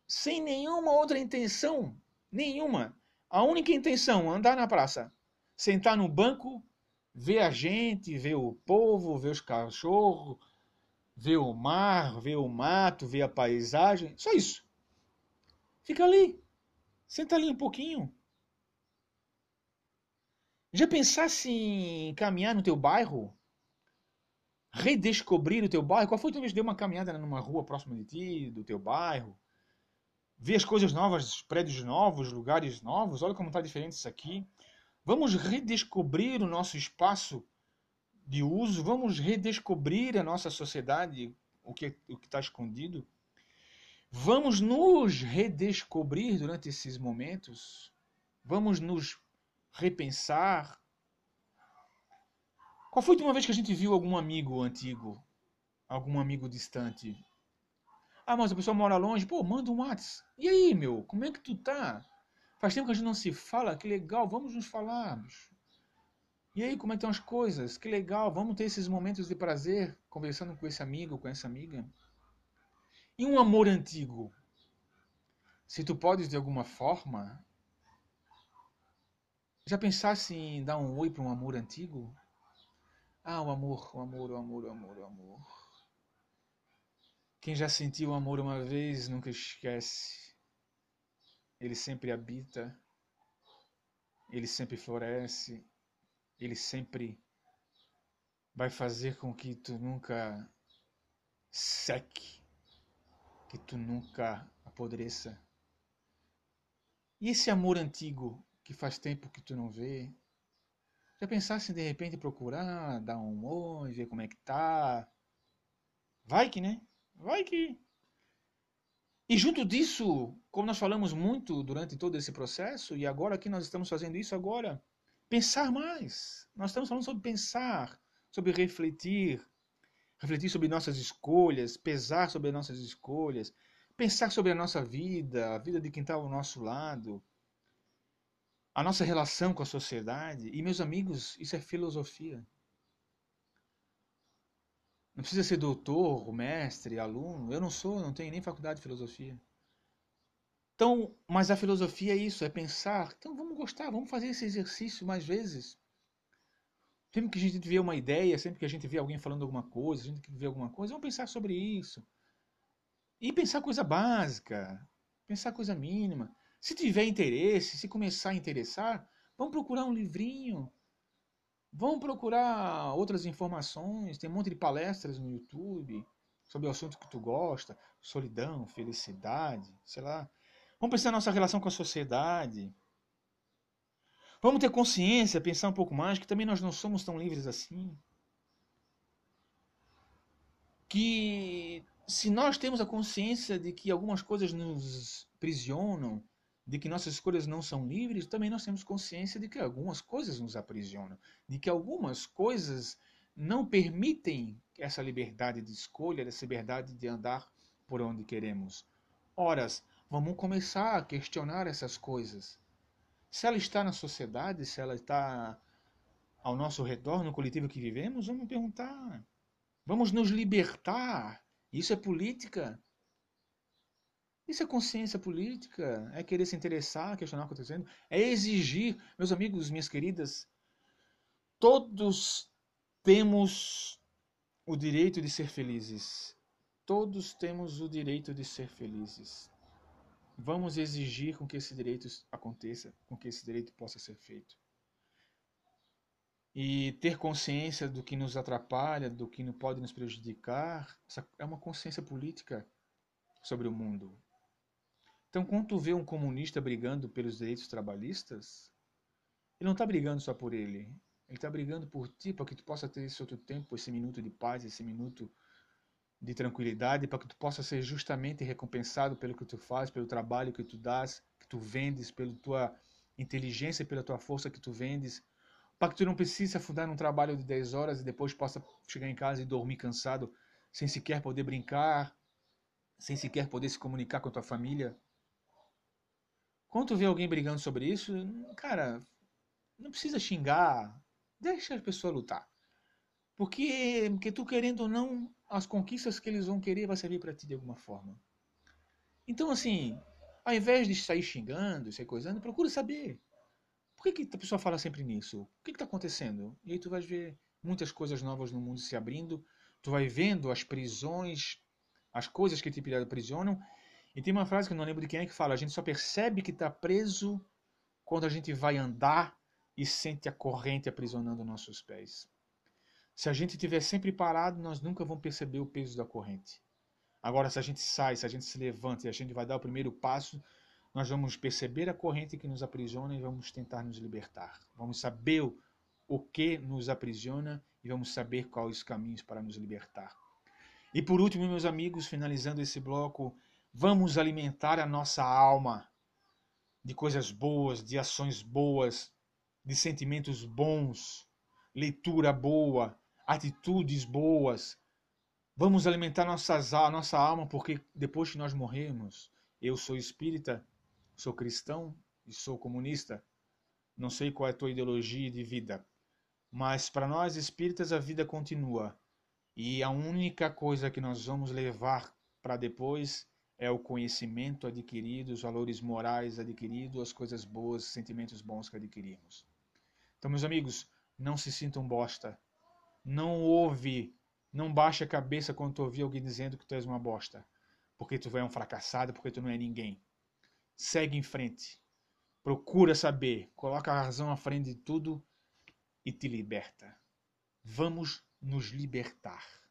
sem nenhuma outra intenção. Nenhuma. A única intenção, andar na praça. Sentar no banco, ver a gente, ver o povo, ver os cachorros, ver o mar, ver o mato, ver a paisagem, só isso. Fica ali. Senta ali um pouquinho. Já pensasse em caminhar no teu bairro? Redescobrir o teu bairro? Qual foi a última vez que deu uma caminhada numa rua próxima de ti, do teu bairro? Ver as coisas novas, prédios novos, lugares novos. Olha como está diferente isso aqui. Vamos redescobrir o nosso espaço de uso, vamos redescobrir a nossa sociedade, o que o está escondido. Vamos nos redescobrir durante esses momentos. Vamos nos repensar. Qual foi a última vez que a gente viu algum amigo antigo? Algum amigo distante? Ah, mas a pessoa mora longe. Pô, manda um WhatsApp. E aí, meu? Como é que tu tá? Faz tempo que a gente não se fala. Que legal, vamos nos falarmos. E aí, como é que estão as coisas? Que legal, vamos ter esses momentos de prazer conversando com esse amigo, com essa amiga. E um amor antigo? Se tu podes de alguma forma, já pensasse em dar um oi para um amor antigo? Ah, o amor, o amor, o amor, o amor, o amor. Quem já sentiu o amor uma vez nunca esquece. Ele sempre habita, ele sempre floresce, ele sempre vai fazer com que tu nunca seque, que tu nunca apodreça. E esse amor antigo que faz tempo que tu não vê? Já pensasse em de repente procurar, dar um oi, ver como é que tá? Vai que, né? Vai que. E junto disso, como nós falamos muito durante todo esse processo, e agora aqui nós estamos fazendo isso agora, Pensar mais. Nós estamos falando sobre pensar, sobre refletir. refletir sobre nossas escolhas, pesar sobre nossas escolhas, pensar sobre a nossa vida, a vida de quem está ao nosso lado, a nossa relação com a sociedade. E, meus amigos, isso é filosofia. Não precisa ser doutor, mestre, aluno. Eu não sou, não tenho nem faculdade de filosofia. Então, mas a filosofia é isso, é pensar. Então vamos gostar, vamos fazer esse exercício mais vezes. Sempre que a gente vê uma ideia, sempre que a gente vê alguém falando alguma coisa, a gente vê alguma coisa, vamos pensar sobre isso. E pensar coisa básica, pensar coisa mínima. Se tiver interesse, se começar a interessar, vamos procurar um livrinho. Vamos procurar outras informações. Tem um monte de palestras no YouTube sobre o assunto que tu gosta, solidão, felicidade, sei lá. Vamos pensar na nossa relação com a sociedade. Vamos ter consciência, pensar um pouco mais, que também nós não somos tão livres assim. Que se nós temos a consciência de que algumas coisas nos prisionam, de que nossas escolhas não são livres, também nós temos consciência de que algumas coisas nos aprisionam, de que algumas coisas não permitem essa liberdade de escolha, essa liberdade de andar por onde queremos. Horas, Vamos começar a questionar essas coisas. Se ela está na sociedade, se ela está ao nosso redor, no coletivo que vivemos, vamos perguntar. Vamos nos libertar. Isso é política. Isso é consciência política. É querer se interessar, questionar o que está acontecendo. É exigir. Meus amigos, minhas queridas, todos temos o direito de ser felizes. Todos temos o direito de ser felizes. Vamos exigir com que esse direito aconteça, com que esse direito possa ser feito. E ter consciência do que nos atrapalha, do que não pode nos prejudicar, é uma consciência política sobre o mundo. Então, quando tu vê um comunista brigando pelos direitos trabalhistas, ele não está brigando só por ele. Ele está brigando por ti, para que tu possa ter esse outro tempo, esse minuto de paz, esse minuto de tranquilidade para que tu possa ser justamente recompensado pelo que tu faz, pelo trabalho que tu dás, que tu vendes, pela tua inteligência, pela tua força que tu vendes, para que tu não precise afundar num trabalho de 10 horas e depois possa chegar em casa e dormir cansado, sem sequer poder brincar, sem sequer poder se comunicar com a tua família. Quando tu vê alguém brigando sobre isso, cara, não precisa xingar, deixa a pessoa lutar. Porque, porque tu querendo ou não, as conquistas que eles vão querer vai servir para ti de alguma forma. Então, assim, ao invés de sair xingando, sair coisando, procura saber. Por que, que a pessoa fala sempre nisso? O que está acontecendo? E aí tu vai ver muitas coisas novas no mundo se abrindo, tu vai vendo as prisões, as coisas que te aprisionam. E tem uma frase que eu não lembro de quem é que fala: a gente só percebe que está preso quando a gente vai andar e sente a corrente aprisionando nossos pés. Se a gente estiver sempre parado, nós nunca vamos perceber o peso da corrente. Agora, se a gente sai, se a gente se levanta e a gente vai dar o primeiro passo, nós vamos perceber a corrente que nos aprisiona e vamos tentar nos libertar. Vamos saber o, que nos aprisiona e vamos saber quais os caminhos para nos libertar. E por último, meus amigos, finalizando esse bloco, vamos alimentar a nossa alma de coisas boas, de ações boas, de sentimentos bons, leitura boa, atitudes boas. Vamos alimentar nossas, a nossa alma, porque depois que nós morremos, eu sou espírita, sou cristão e sou comunista. Não sei qual é a tua ideologia de vida, mas para nós espíritas a vida continua. E a única coisa que nós vamos levar para depois é o conhecimento adquirido, os valores morais adquiridos, as coisas boas, os sentimentos bons que adquirimos. Então, meus amigos, não se sintam bosta. Não ouve, não baixe a cabeça quando tu ouvir alguém dizendo que tu és uma bosta, porque tu é um fracassado, porque tu não é ninguém. Segue em frente. Procura saber, coloca a razão à frente de tudo e te liberta. Vamos nos libertar.